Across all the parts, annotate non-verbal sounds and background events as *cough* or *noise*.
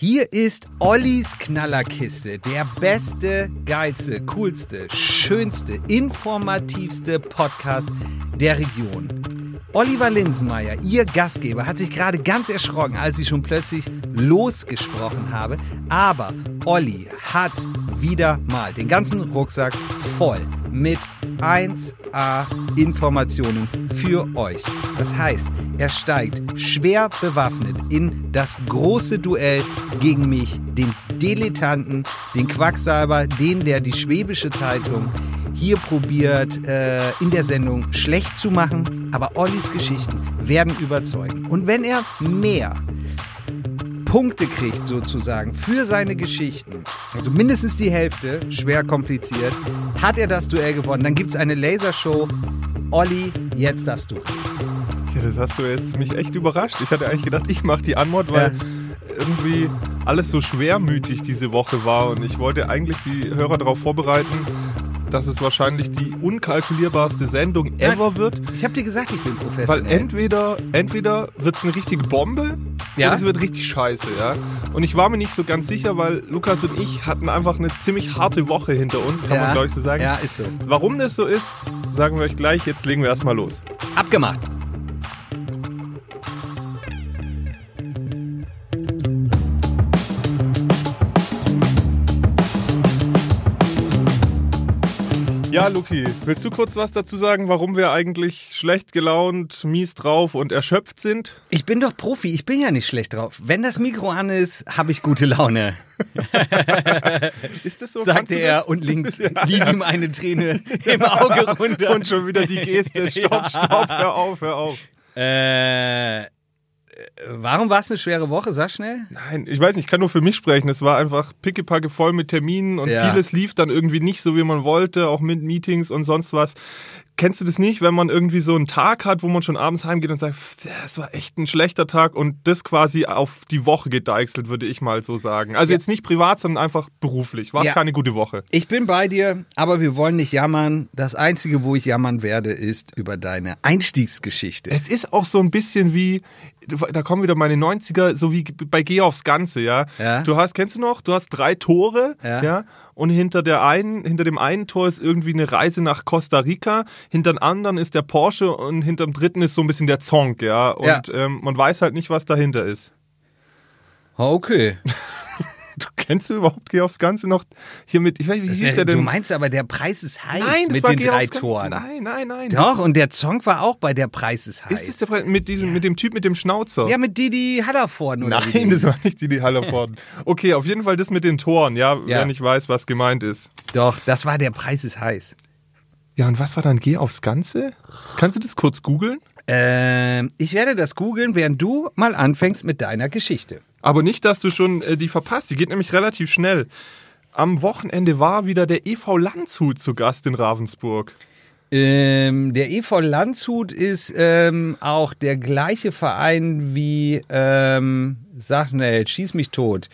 Hier ist Ollis Knallerkiste, der beste, geilste, coolste, schönste, informativste Podcast der Region. Oliver Linsenmeier, Ihr Gastgeber, hat sich gerade ganz erschrocken, als ich schon plötzlich losgesprochen habe. Aber Olli hat wieder mal den ganzen Rucksack voll mit 1A Informationen für euch. Das heißt, er steigt schwer bewaffnet in das große Duell gegen mich, den Dilettanten, den Quacksalber, den, der die Schwäbische Zeitung hier probiert, äh, in der Sendung schlecht zu machen. Aber Ollis Geschichten werden überzeugen. Und wenn er mehr Punkte kriegt sozusagen für seine Geschichten, also mindestens die Hälfte, schwer kompliziert, hat er das Duell gewonnen. Dann gibt es eine Lasershow. Olli, jetzt darfst du. Ja, das hast du jetzt mich echt überrascht. Ich hatte eigentlich gedacht, ich mache die Antwort, weil ja. irgendwie alles so schwermütig diese Woche war und ich wollte eigentlich die Hörer darauf vorbereiten, dass es wahrscheinlich die unkalkulierbarste Sendung ever wird. Ich habe dir gesagt, ich bin Professor. Weil entweder, entweder wird es eine richtige Bombe ja? oder es wird richtig scheiße, ja. Und ich war mir nicht so ganz sicher, weil Lukas und ich hatten einfach eine ziemlich harte Woche hinter uns, kann ja. man glaube ich so sagen. Ja, ist so. Warum das so ist, sagen wir euch gleich. Jetzt legen wir erstmal los. Abgemacht. Ja, Luki, willst du kurz was dazu sagen, warum wir eigentlich schlecht gelaunt, mies drauf und erschöpft sind? Ich bin doch Profi, ich bin ja nicht schlecht drauf. Wenn das Mikro an ist, habe ich gute Laune. ist das so? Sagte er und links ja, *laughs* lief ja. ihm eine Träne im Auge runter. Und schon wieder die Geste, *laughs* stopp, stopp, hör auf, hör auf. Äh, Warum war es eine schwere Woche? Sag schnell. Nein, ich weiß nicht, ich kann nur für mich sprechen. Es war einfach pickepacke voll mit Terminen und ja. vieles lief dann irgendwie nicht so, wie man wollte, auch mit Meetings und sonst was. Kennst du das nicht, wenn man irgendwie so einen Tag hat, wo man schon abends heimgeht und sagt, das war echt ein schlechter Tag und das quasi auf die Woche gedeichselt, würde ich mal so sagen. Also ja. jetzt nicht privat, sondern einfach beruflich. War es ja. keine gute Woche. Ich bin bei dir, aber wir wollen nicht jammern. Das Einzige, wo ich jammern werde, ist über deine Einstiegsgeschichte. Es ist auch so ein bisschen wie, da kommen wieder meine 90er, so wie bei Geh aufs Ganze, ja. ja. Du hast, kennst du noch, du hast drei Tore, ja, ja und hinter der einen, hinter dem einen Tor ist irgendwie eine Reise nach Costa Rica, hinter dem anderen ist der Porsche und hinter dem dritten ist so ein bisschen der Zonk, ja. Und ja. Ähm, man weiß halt nicht, was dahinter ist. Okay. *laughs* Kennst du überhaupt Geh aufs Ganze noch hier mit, ich weiß wie hieß der denn? Du meinst aber, der Preis ist heiß nein, mit den drei Toren. Nein, nein, nein. Doch, und der Song war auch bei der Preis ist heiß. Ist das der Preis mit diesem, ja. mit dem Typ mit dem Schnauzer? Ja, mit Didi Hallervorden oder Nein, das war nicht Didi Hallervorden. *laughs* okay, auf jeden Fall das mit den Toren, ja, ja, wer nicht weiß, was gemeint ist. Doch, das war der Preis ist heiß. Ja, und was war dann Geh aufs Ganze? Kannst du das kurz googeln? Ähm, ich werde das googeln, während du mal anfängst mit deiner Geschichte. Aber nicht, dass du schon äh, die verpasst. Die geht nämlich relativ schnell. Am Wochenende war wieder der EV Landshut zu Gast in Ravensburg. Ähm, der EV Landshut ist ähm, auch der gleiche Verein wie, ähm, sag schnell, schieß mich tot.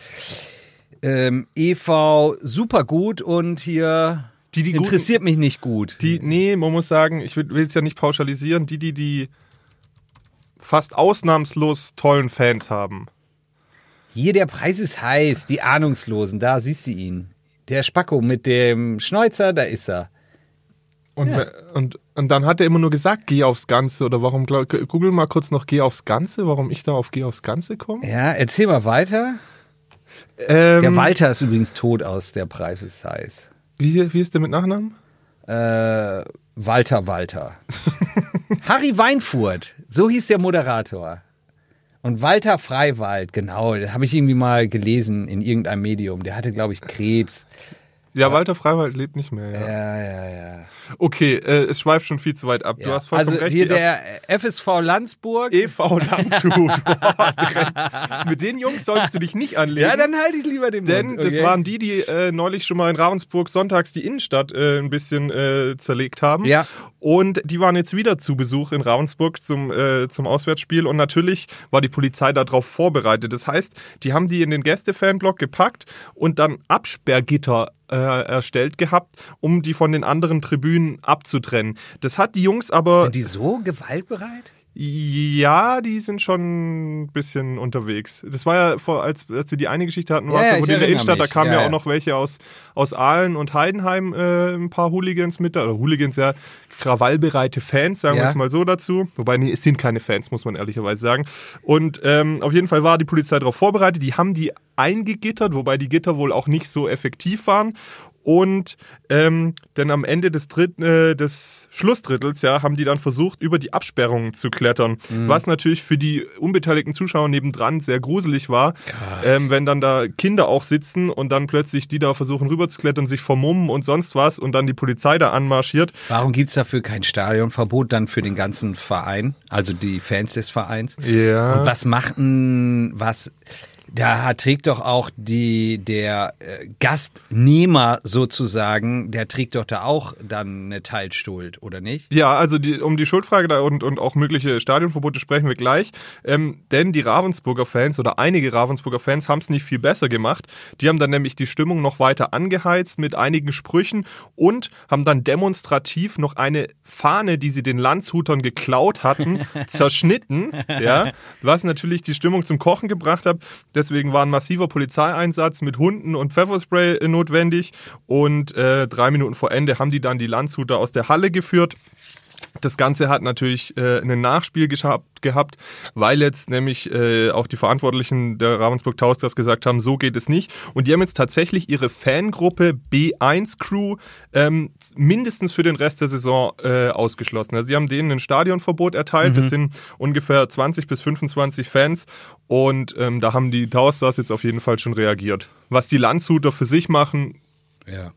Ähm, EV supergut und hier die, die interessiert guten, mich nicht gut. Die, nee, man muss sagen, ich will es ja nicht pauschalisieren, die, die die fast ausnahmslos tollen Fans haben. Hier, der Preis ist heiß, die Ahnungslosen, da siehst du ihn. Der Spacko mit dem Schnäuzer, da ist er. Und, ja. und, und dann hat er immer nur gesagt, geh aufs Ganze. Oder warum, glaub, google mal kurz noch, geh aufs Ganze, warum ich da auf geh aufs Ganze komme. Ja, erzähl mal weiter. Ähm, der Walter ist übrigens tot aus, der Preis ist heiß. Wie, wie ist der mit Nachnamen? Äh, Walter Walter. *laughs* Harry Weinfurt, so hieß der Moderator. Und Walter Freiwald, genau, habe ich irgendwie mal gelesen in irgendeinem Medium. Der hatte, glaube ich, Krebs. Ja, Walter Freiwald lebt nicht mehr. Ja, ja, ja. ja. Okay, äh, es schweift schon viel zu weit ab. Ja. Du hast vollkommen also recht. Hier der FSV Landsburg. EV Landshut. *laughs* Mit den Jungs solltest du dich nicht anlegen. Ja, dann halte ich lieber den Denn Mund. Denn okay. das waren die, die äh, neulich schon mal in Ravensburg sonntags die Innenstadt äh, ein bisschen äh, zerlegt haben. Ja. Und die waren jetzt wieder zu Besuch in Ravensburg zum, äh, zum Auswärtsspiel. Und natürlich war die Polizei darauf vorbereitet. Das heißt, die haben die in den Gäste-Fanblock gepackt und dann Absperrgitter äh, erstellt gehabt, um die von den anderen Tribünen abzutrennen. Das hat die Jungs aber. Sind die so gewaltbereit? Ja, die sind schon ein bisschen unterwegs. Das war ja vor, als, als wir die eine Geschichte hatten, war es Ja, ja, ich in der Innenstadt, da mich. kamen Ja, ja, auch noch welche aus, aus Aalen und Heidenheim, äh, ein paar Hooligans mit, da, oder Hooligans, ja, krawallbereite Fans, sagen wir es mal so dazu. Wobei, nee, es sind keine Fans, muss man ehrlicherweise sagen. Und ähm, auf jeden Fall war die Polizei darauf vorbereitet. Die haben die eingegittert, wobei die Gitter wohl auch nicht so effektiv waren. Und ähm, dann am Ende des, dritten, äh, des Schlussdrittels ja, haben die dann versucht, über die Absperrungen zu klettern. Was natürlich für die unbeteiligten Zuschauer nebendran sehr gruselig war, ähm, wenn dann da Kinder auch sitzen und dann plötzlich die da versuchen rüber zu klettern, sich vermummen und sonst was und dann die Polizei da anmarschiert. Warum gibt es dafür kein Stadionverbot dann für den ganzen Verein, also die Fans des Vereins? Ja. Und was macht denn, was, da trägt doch auch die, der äh, Gastnehmer sozusagen, der trägt doch da auch dann eine Teilschuld, oder nicht? Ja, also die, um die Schuldfrage da und, und auch mögliche Stadionverbote sprechen wir gleich. Ähm, denn die Ravensburger Fans oder einige Ravensburger Fans haben es nicht viel besser gemacht. Die haben dann nämlich die Stimmung noch weiter angeheizt mit einigen Sprüchen und haben dann demonstrativ noch eine Fahne, die sie den Landshutern geklaut hatten, *laughs* zerschnitten. Ja, was natürlich die Stimmung zum Kochen gebracht hat. Deswegen war ein massiver Polizeieinsatz mit Hunden und Pfefferspray notwendig. Und äh, drei Minuten vor Ende haben die dann die Landshuter aus der Halle geführt. Das Ganze hat natürlich äh, ein Nachspiel gehabt, gehabt, weil jetzt nämlich äh, auch die Verantwortlichen der Ravensburg Toasters gesagt haben, so geht es nicht. Und die haben jetzt tatsächlich ihre Fangruppe B1 Crew ähm, mindestens für den Rest der Saison äh, ausgeschlossen. Also sie haben denen ein Stadionverbot erteilt. Das sind ungefähr 20 bis 25 Fans. Und ähm, da haben die Toasters jetzt auf jeden Fall schon reagiert. Was die Landshuter für sich machen, Ja.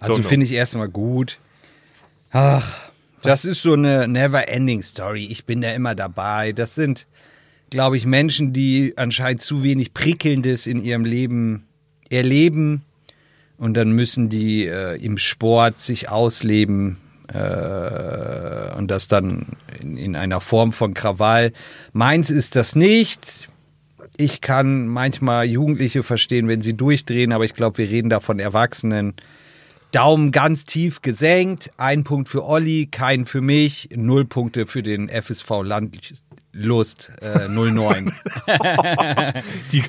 Also finde ich erstmal gut. Ach, das ist so eine never-ending Story. Ich bin da immer dabei. Das sind, glaube ich, Menschen, die anscheinend zu wenig Prickelndes in ihrem Leben erleben. Und dann müssen die äh, im Sport sich ausleben äh, und das dann in, in einer Form von Krawall. Meins ist das nicht. Ich kann manchmal Jugendliche verstehen, wenn sie durchdrehen, aber ich glaube, wir reden da von Erwachsenen. Daumen ganz tief gesenkt, ein Punkt für Olli, kein für mich, null Punkte für den FSV Landlust äh, 09. *laughs* Die,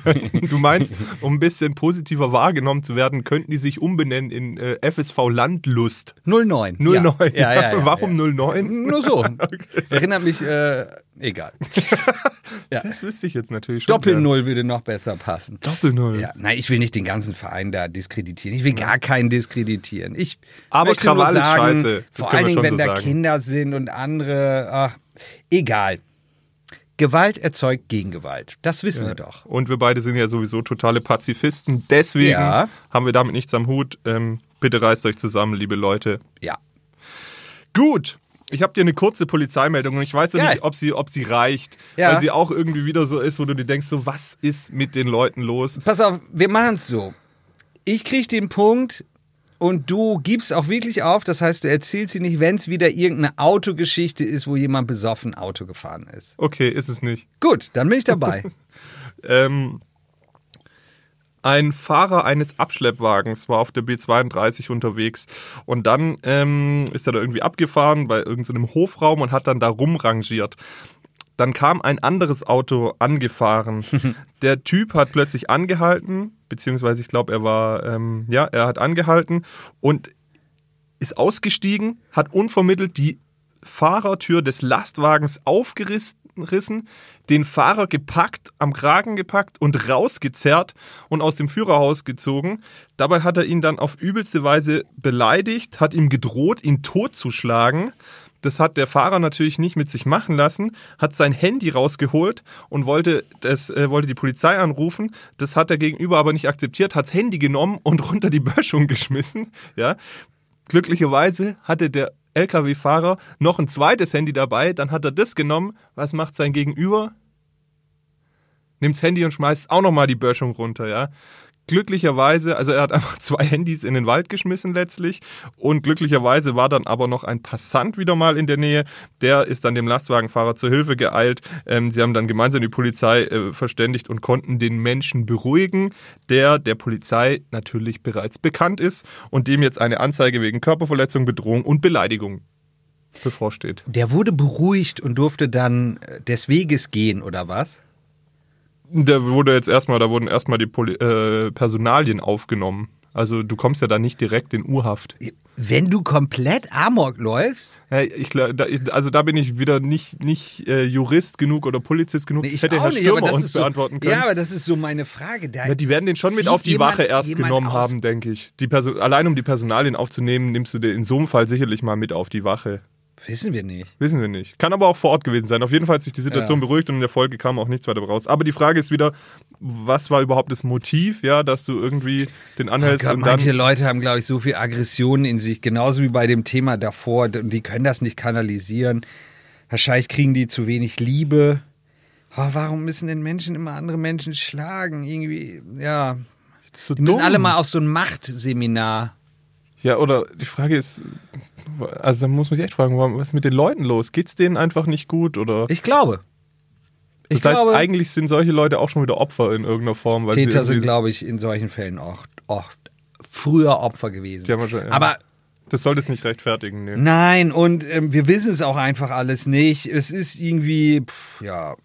du meinst, um ein bisschen positiver wahrgenommen zu werden, könnten die sich umbenennen in äh, FSV Landlust. 09. 09. Ja, ja, ja, *laughs* Warum ja. 09? Nur so. *laughs* Erinnert mich, äh, egal. Das wüsste ich jetzt natürlich schon. Doppel-Null würde noch besser passen. Doppel-Null. Ja, nein, ich will nicht den ganzen Verein da diskreditieren. Ich will gar keinen diskreditieren. Ich Aber Krawall ist sagen, scheiße. Das Vor allen Dingen, wenn so da sagen. Kinder sind und andere, ach, egal. Gewalt erzeugt Gegengewalt. Das wissen wir doch. Und wir beide sind ja sowieso totale Pazifisten. Deswegen Ja. haben wir damit nichts am Hut. Ähm, bitte reißt euch zusammen, liebe Leute. Ja. Gut. Ich habe dir eine kurze Polizeimeldung und ich weiß Geil. nicht, ob sie, ob sie reicht. Ja. Weil sie auch irgendwie wieder so ist, wo du dir denkst, so, was ist mit den Leuten los? Pass auf, wir machen es so. Ich krieg den Punkt und du gibst auch wirklich auf. Das heißt, du erzählst sie nicht, wenn es wieder irgendeine Autogeschichte ist, wo jemand besoffen Auto gefahren ist. Okay, ist es nicht. Gut, dann bin ich dabei. *laughs* Ähm, ein Fahrer eines Abschleppwagens war auf der B32 unterwegs und dann ähm, ist er da irgendwie abgefahren bei irgendeinem Hofraum und hat dann da rumrangiert. Dann kam ein anderes Auto angefahren. *laughs* Der Typ hat plötzlich angehalten, beziehungsweise ich glaube, er war, ähm, ja, er hat angehalten und ist ausgestiegen, hat unvermittelt die Fahrertür des Lastwagens aufgerissen, den Fahrer gepackt, am Kragen gepackt und rausgezerrt und aus dem Führerhaus gezogen. Dabei hat er ihn dann auf übelste Weise beleidigt, hat ihm gedroht, ihn totzuschlagen. Das hat der Fahrer natürlich nicht mit sich machen lassen, hat sein Handy rausgeholt und wollte, das, äh, wollte die Polizei anrufen. Das hat der Gegenüber aber nicht akzeptiert, hat das Handy genommen und *laughs* runter die Böschung geschmissen. Ja. Glücklicherweise hatte der LKW-Fahrer noch ein zweites Handy dabei, dann hat er das genommen. Was macht sein Gegenüber? Nimmt das Handy und schmeißt auch nochmal die Böschung runter, ja. Glücklicherweise, also er hat einfach *laughs* zwei Handys in den Wald geschmissen letztlich und glücklicherweise war dann aber noch ein Passant wieder mal in der Nähe, der ist dann dem Lastwagenfahrer zur Hilfe geeilt. Ähm, sie haben dann gemeinsam die Polizei äh, verständigt und konnten den Menschen beruhigen, der der Polizei natürlich bereits bekannt ist und dem jetzt eine Anzeige wegen Körperverletzung, Bedrohung und Beleidigung bevorsteht. Der wurde beruhigt und durfte dann des Weges gehen, oder was? Da wurde jetzt erstmal, da wurden erstmal die Poli äh, Personalien aufgenommen. Also du kommst ja da nicht direkt in Urhaft. Wenn du komplett Amok läufst? Hey, ich, da, also da bin ich wieder nicht, nicht äh, Jurist genug oder Polizist genug. Nee, ich das hätte Herr nicht, Stürmer uns so, beantworten können. Ja, aber das ist so meine Frage. Da Ja, die werden den schon mit auf die jemand- Wache erst genommen aus- haben, denke ich. Die Person, allein um die Personalien aufzunehmen, nimmst du den in so einem Fall sicherlich mal mit auf die Wache. Wissen wir nicht. Wissen wir nicht. Kann aber auch vor Ort gewesen sein. Auf jeden Fall hat sich die Situation Ja. beruhigt und in der Folge kam auch nichts weiter raus. Aber die Frage ist wieder, was war überhaupt das Motiv, ja, dass du irgendwie den Oh anhältst Gott, und manche dann. Leute haben, glaube ich, so viel Aggressionen in sich, genauso wie bei dem Thema davor. Die können das nicht kanalisieren. Wahrscheinlich kriegen die zu wenig Liebe. Oh, warum müssen denn Menschen immer andere Menschen schlagen? Irgendwie, ja. Das ist so Die müssen dumm. alle mal auf so ein Machtseminar. Ja, oder die Frage ist, also da muss man sich echt fragen, was ist mit den Leuten los? Geht's denen einfach nicht gut oder? Ich glaube. Ich das heißt, glaube, eigentlich sind solche Leute auch schon wieder Opfer in irgendeiner Form. Weil Täter sind, glaube ich, in solchen Fällen auch, auch früher Opfer gewesen. Wahrscheinlich- ja. Aber Das sollte es nicht rechtfertigen. Nee. Nein, und ähm, wir wissen es auch einfach alles nicht. Es ist irgendwie, pff, ja,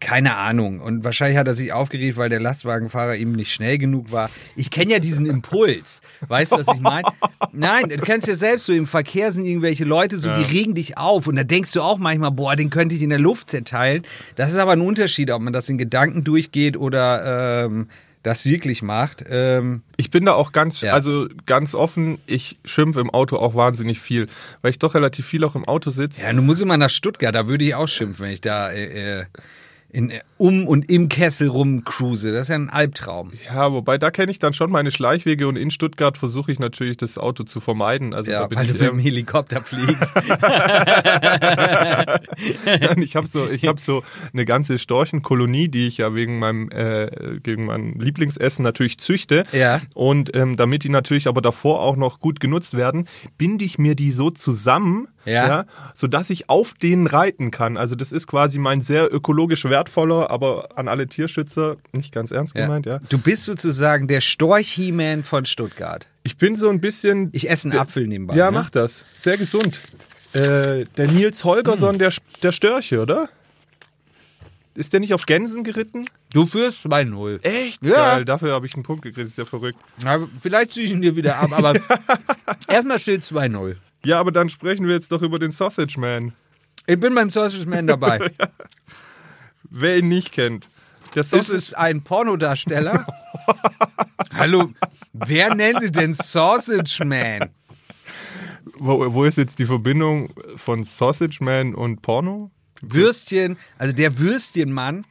keine Ahnung. Und wahrscheinlich hat er sich aufgeregt, weil der Lastwagenfahrer ihm nicht schnell genug war. Ich kenne ja diesen Impuls. Weißt du, was ich meine? Nein, du kennst ja selbst so, im Verkehr sind irgendwelche Leute so, die Ja. regen dich auf. Und da denkst du auch manchmal, boah, den könnte ich in der Luft zerteilen. Das ist aber ein Unterschied, ob man das in Gedanken durchgeht oder ähm, das wirklich macht. Ähm, Ich bin da auch ganz, Ja. also ganz offen, ich schimpfe im Auto auch wahnsinnig viel, weil ich doch relativ viel auch im Auto sitze. Ja, du musst immer nach Stuttgart, da würde ich auch schimpfen, wenn ich da äh, äh, in, um und im Kessel rumcruise. Das ist ja ein Albtraum. Ja, wobei da kenne ich dann schon meine Schleichwege und in Stuttgart versuche ich natürlich das Auto zu vermeiden. Also Ja, weil du ich, mit dem ähm, Helikopter fliegst. *laughs* ich habe so, ich habe so eine ganze Storchenkolonie, die ich ja wegen meinem, äh, gegen mein Lieblingsessen natürlich züchte. Ja. Und ähm, damit die natürlich aber davor auch noch gut genutzt werden, binde ich mir die so zusammen, Ja. ja. sodass ich auf denen reiten kann. Also das ist quasi mein sehr ökologisch wertvoller, aber an alle Tierschützer nicht ganz ernst gemeint, ja. Du bist sozusagen der Storch-He-Man von Stuttgart. Ich bin so ein bisschen. Ich esse einen Apfel nebenbei. ja, ne? mach das. Sehr gesund. Äh, der Nils Holgersson, der, der Störche, oder? Ist der nicht auf Gänsen geritten? Du führst 2-0. Echt? Ja. Geil, dafür habe ich einen Punkt gekriegt, ist ja verrückt. Na, vielleicht ziehe ich ihn dir wieder ab, aber *laughs* erstmal steht 2-0. Ja, aber dann sprechen wir jetzt doch über den Sausage Man. Ich bin beim Sausage Man dabei. *laughs* Wer ihn nicht kennt. Der Ist es ein Pornodarsteller? *laughs* Hallo, wer nennt sich denn Sausage Man? wo, wo ist jetzt die Verbindung von Sausage Man und Porno? Würstchen, also der Würstchenmann.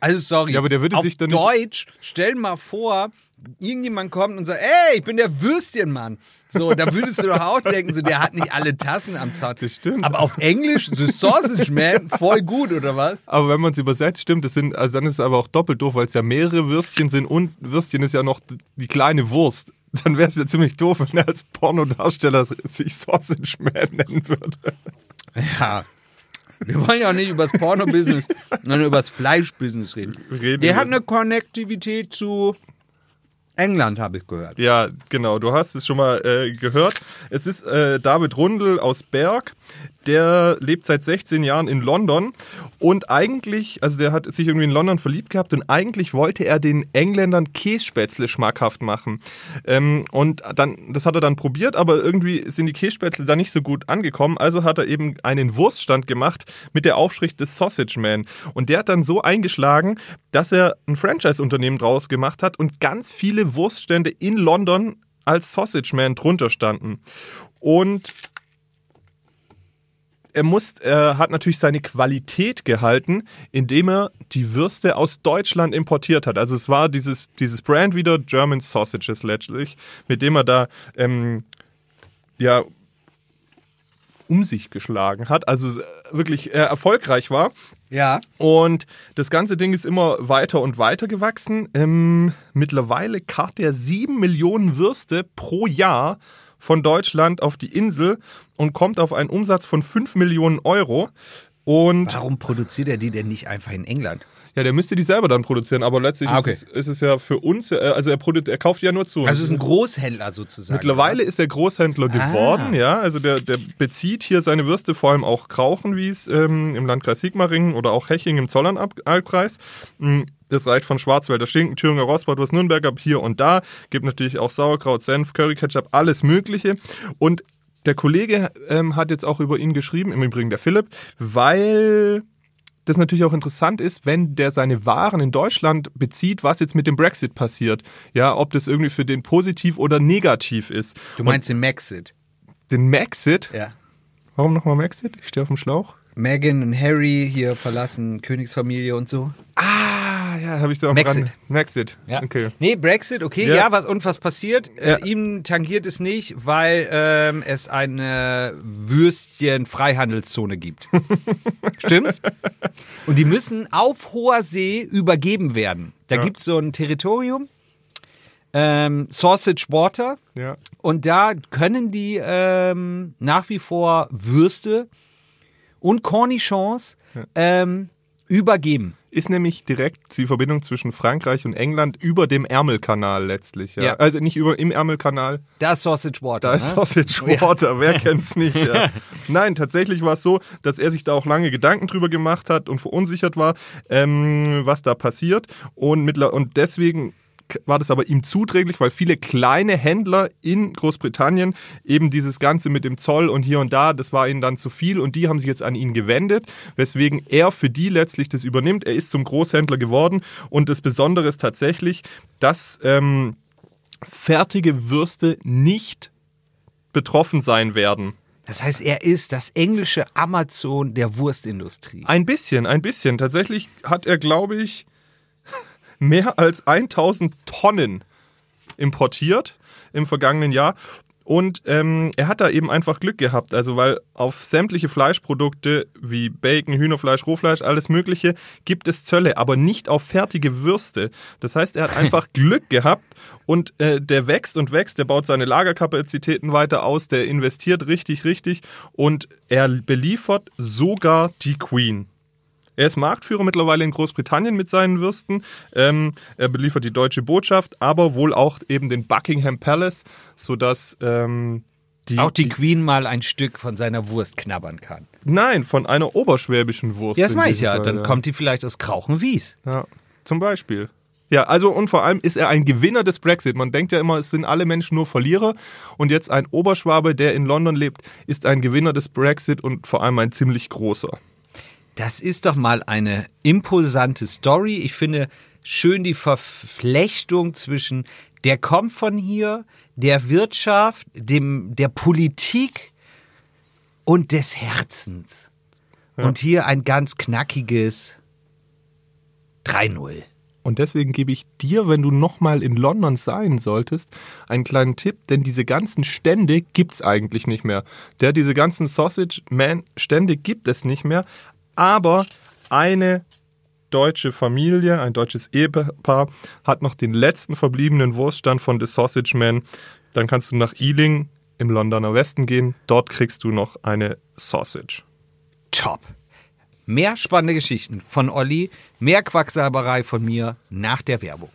Also sorry, Ja, aber der würde auf sich dann Deutsch, stell mal vor, irgendjemand kommt und sagt, ey, ich bin der Würstchenmann. So, da würdest du doch auch denken, so, der hat nicht alle Tassen am Zaun. Das stimmt. Aber auf Englisch, The Sausage Man, voll gut, oder was? Aber wenn man es übersetzt, stimmt, das sind, also dann ist es aber auch doppelt doof, weil es ja mehrere Würstchen sind und Würstchen ist ja noch die kleine Wurst. Dann wäre es ja ziemlich doof, wenn er als Pornodarsteller sich Sausage Man nennen würde. Ja. Wir wollen ja auch nicht über das Porno-Business, sondern über das Fleisch-Business reden. Reden Der hat eine Konnektivität zu England, habe ich gehört. Ja, genau, du hast es schon mal äh, gehört. Es ist äh, David Rundel aus Berg. Der lebt seit 16 Jahren in London und eigentlich, also der hat sich irgendwie in London verliebt gehabt und eigentlich wollte er den Engländern Kässpätzle schmackhaft machen. Ähm, und dann, das hat er dann probiert, aber irgendwie sind die Kässpätzle da nicht so gut angekommen. Also hat er eben einen Wurststand gemacht mit der Aufschrift des Sausage Man. Und der hat dann so eingeschlagen, dass er ein Franchise-Unternehmen draus gemacht hat und ganz viele Wurststände in London als Sausage Man drunter standen. Und er, muss, er hat natürlich seine Qualität gehalten, indem er die Würste aus Deutschland importiert hat. Also es war dieses, dieses Brand wieder, German Sausages letztlich, mit dem er da ähm, ja um sich geschlagen hat, also äh, wirklich äh, erfolgreich war. Ja. Und das ganze Ding ist immer weiter und weiter gewachsen. Ähm, mittlerweile karrt er sieben Millionen Würste pro Jahr von Deutschland auf die Insel und kommt auf einen Umsatz von 5 Millionen Euro. Und Warum produziert er die denn nicht einfach in England? ja, der müsste die selber dann produzieren, aber letztlich Ah, okay. ist, es, ist es ja für uns, äh, also er, produ- er kauft ja nur zu. Also es ist ein Großhändler sozusagen. Mittlerweile oder ist er Großhändler geworden, ja. Also der, der bezieht hier seine Würste, vor allem auch Krauchenwies ähm, im Landkreis Sigmaringen oder auch Heching im Zollernalbkreis. Das reicht von Schwarzwälder Schinken, Thüringer Rostbratwurst, Nürnberger hier und da. Gibt natürlich auch Sauerkraut, Senf, Curry Ketchup, alles Mögliche. Und der Kollege ähm, hat jetzt auch über ihn geschrieben, im Übrigen der Philipp, weil das natürlich auch interessant ist, wenn der seine Waren in Deutschland bezieht, was jetzt mit dem Brexit passiert. Ja, ob das irgendwie für den positiv oder negativ ist. Du meinst den Maxit? Und den Maxit? Ja. Warum nochmal Maxit? Ich stehe auf dem Schlauch. Meghan und Harry hier verlassen, Königsfamilie und so. Ah, ja, habe ich so am Maxit. Rand. Maxit. Okay. Nee, Brexit, okay, Ja. ja, was und was passiert? Ja. Äh, ihm tangiert es nicht, weil ähm, es eine Würstchen-Freihandelszone gibt. *laughs* Stimmt's? Und die müssen auf hoher See übergeben werden. Da Ja. gibt's so ein Territorium, ähm, Sausage Water, Ja. und da können die ähm, nach wie vor Würste und Cornichons ähm, übergeben. Ist nämlich direkt die Verbindung zwischen Frankreich und England über dem Ärmelkanal letztlich. Ja. Ja. Also nicht über im Ärmelkanal, Da ist Sausage Water. Da ist ne? Sausage Water, wer *laughs* kennt's nicht? Ja. Nein, tatsächlich war es so, dass er sich da auch lange Gedanken drüber gemacht hat und verunsichert war, ähm, was da passiert. Und, mittler und deswegen war das aber ihm zuträglich, weil viele kleine Händler in Großbritannien eben dieses Ganze mit dem Zoll und hier und da, das war ihnen dann zu viel und die haben sich jetzt an ihn gewendet, weswegen er für die letztlich das übernimmt. Er ist zum Großhändler geworden und das Besondere ist tatsächlich, dass ähm, fertige Würste nicht betroffen sein werden. Das heißt, er ist das englische Amazon der Wurstindustrie. Ein bisschen, ein bisschen. Tatsächlich hat er, glaube ich, mehr als 1000 Tonnen importiert im vergangenen Jahr. Und ähm, er hat da eben einfach Glück gehabt, also weil auf sämtliche Fleischprodukte wie Bacon, Hühnerfleisch, Rohfleisch, alles Mögliche gibt es Zölle, aber nicht auf fertige Würste. Das heißt, er hat *laughs* einfach Glück gehabt und äh, der wächst und wächst, der baut seine Lagerkapazitäten weiter aus, der investiert richtig, richtig und er beliefert sogar die Queen. Er ist Marktführer mittlerweile in Großbritannien mit seinen Würsten. Ähm, er beliefert die deutsche Botschaft, aber wohl auch eben den Buckingham Palace, sodass ähm, die, Auch die Queen mal ein Stück von seiner Wurst knabbern kann. Nein, von einer oberschwäbischen Wurst. Ja, das in meine ich ja. Fall, Dann kommt die vielleicht aus Krauchenwies. Ja, zum Beispiel. Ja, also und vor allem ist er ein Gewinner des Brexit. Man denkt ja immer, es sind alle Menschen nur Verlierer. Und jetzt ein Oberschwabe, der in London lebt, ist ein Gewinner des Brexit und vor allem ein ziemlich großer. Das ist doch mal eine imposante Story. Ich finde schön die Verflechtung zwischen der kommt von hier, der Wirtschaft, dem, der Politik und des Herzens. Und hier ein ganz knackiges 3-0. Und deswegen gebe ich dir, wenn du nochmal in London sein solltest, einen kleinen Tipp, denn diese ganzen Stände gibt es eigentlich nicht mehr. Der, diese ganzen Sausage Man Stände gibt es nicht mehr, aber eine deutsche Familie, ein deutsches Ehepaar hat noch den letzten verbliebenen Wurststand von The Sausage Man. Dann kannst du nach Ealing im Londoner Westen gehen, dort kriegst du noch eine Sausage. Top. Mehr spannende Geschichten von Olli, mehr Quacksalberei von mir nach der Werbung.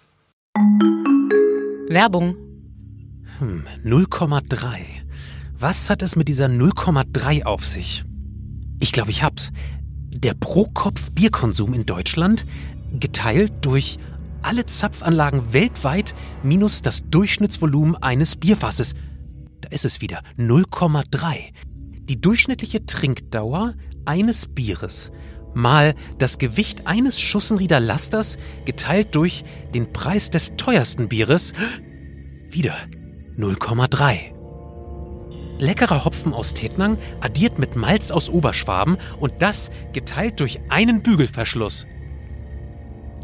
Werbung. 0,3. Was hat es mit dieser 0,3 auf sich? Ich glaube, ich hab's. Der Pro-Kopf-Bierkonsum in Deutschland geteilt durch alle Zapfanlagen weltweit minus das Durchschnittsvolumen eines Bierfasses. Da ist es wieder 0,3. Die durchschnittliche Trinkdauer eines Bieres mal das Gewicht eines Schussenrieder Lasters geteilt durch den Preis des teuersten Bieres wieder 0,3. Leckerer Hopfen aus Tettnang addiert mit Malz aus Oberschwaben und das geteilt durch einen Bügelverschluss.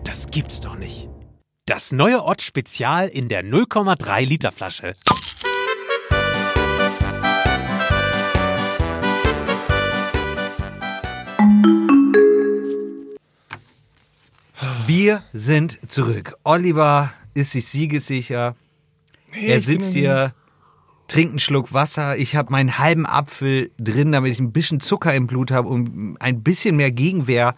Das gibt's doch nicht. Das neue Ott Spezial in der 0,3 Liter Flasche. Wir sind zurück. Oliver ist sich siegessicher. er ich sitzt hier trink einen Schluck Wasser, ich habe meinen halben Apfel drin, damit ich ein bisschen Zucker im Blut habe, um ein bisschen mehr Gegenwehr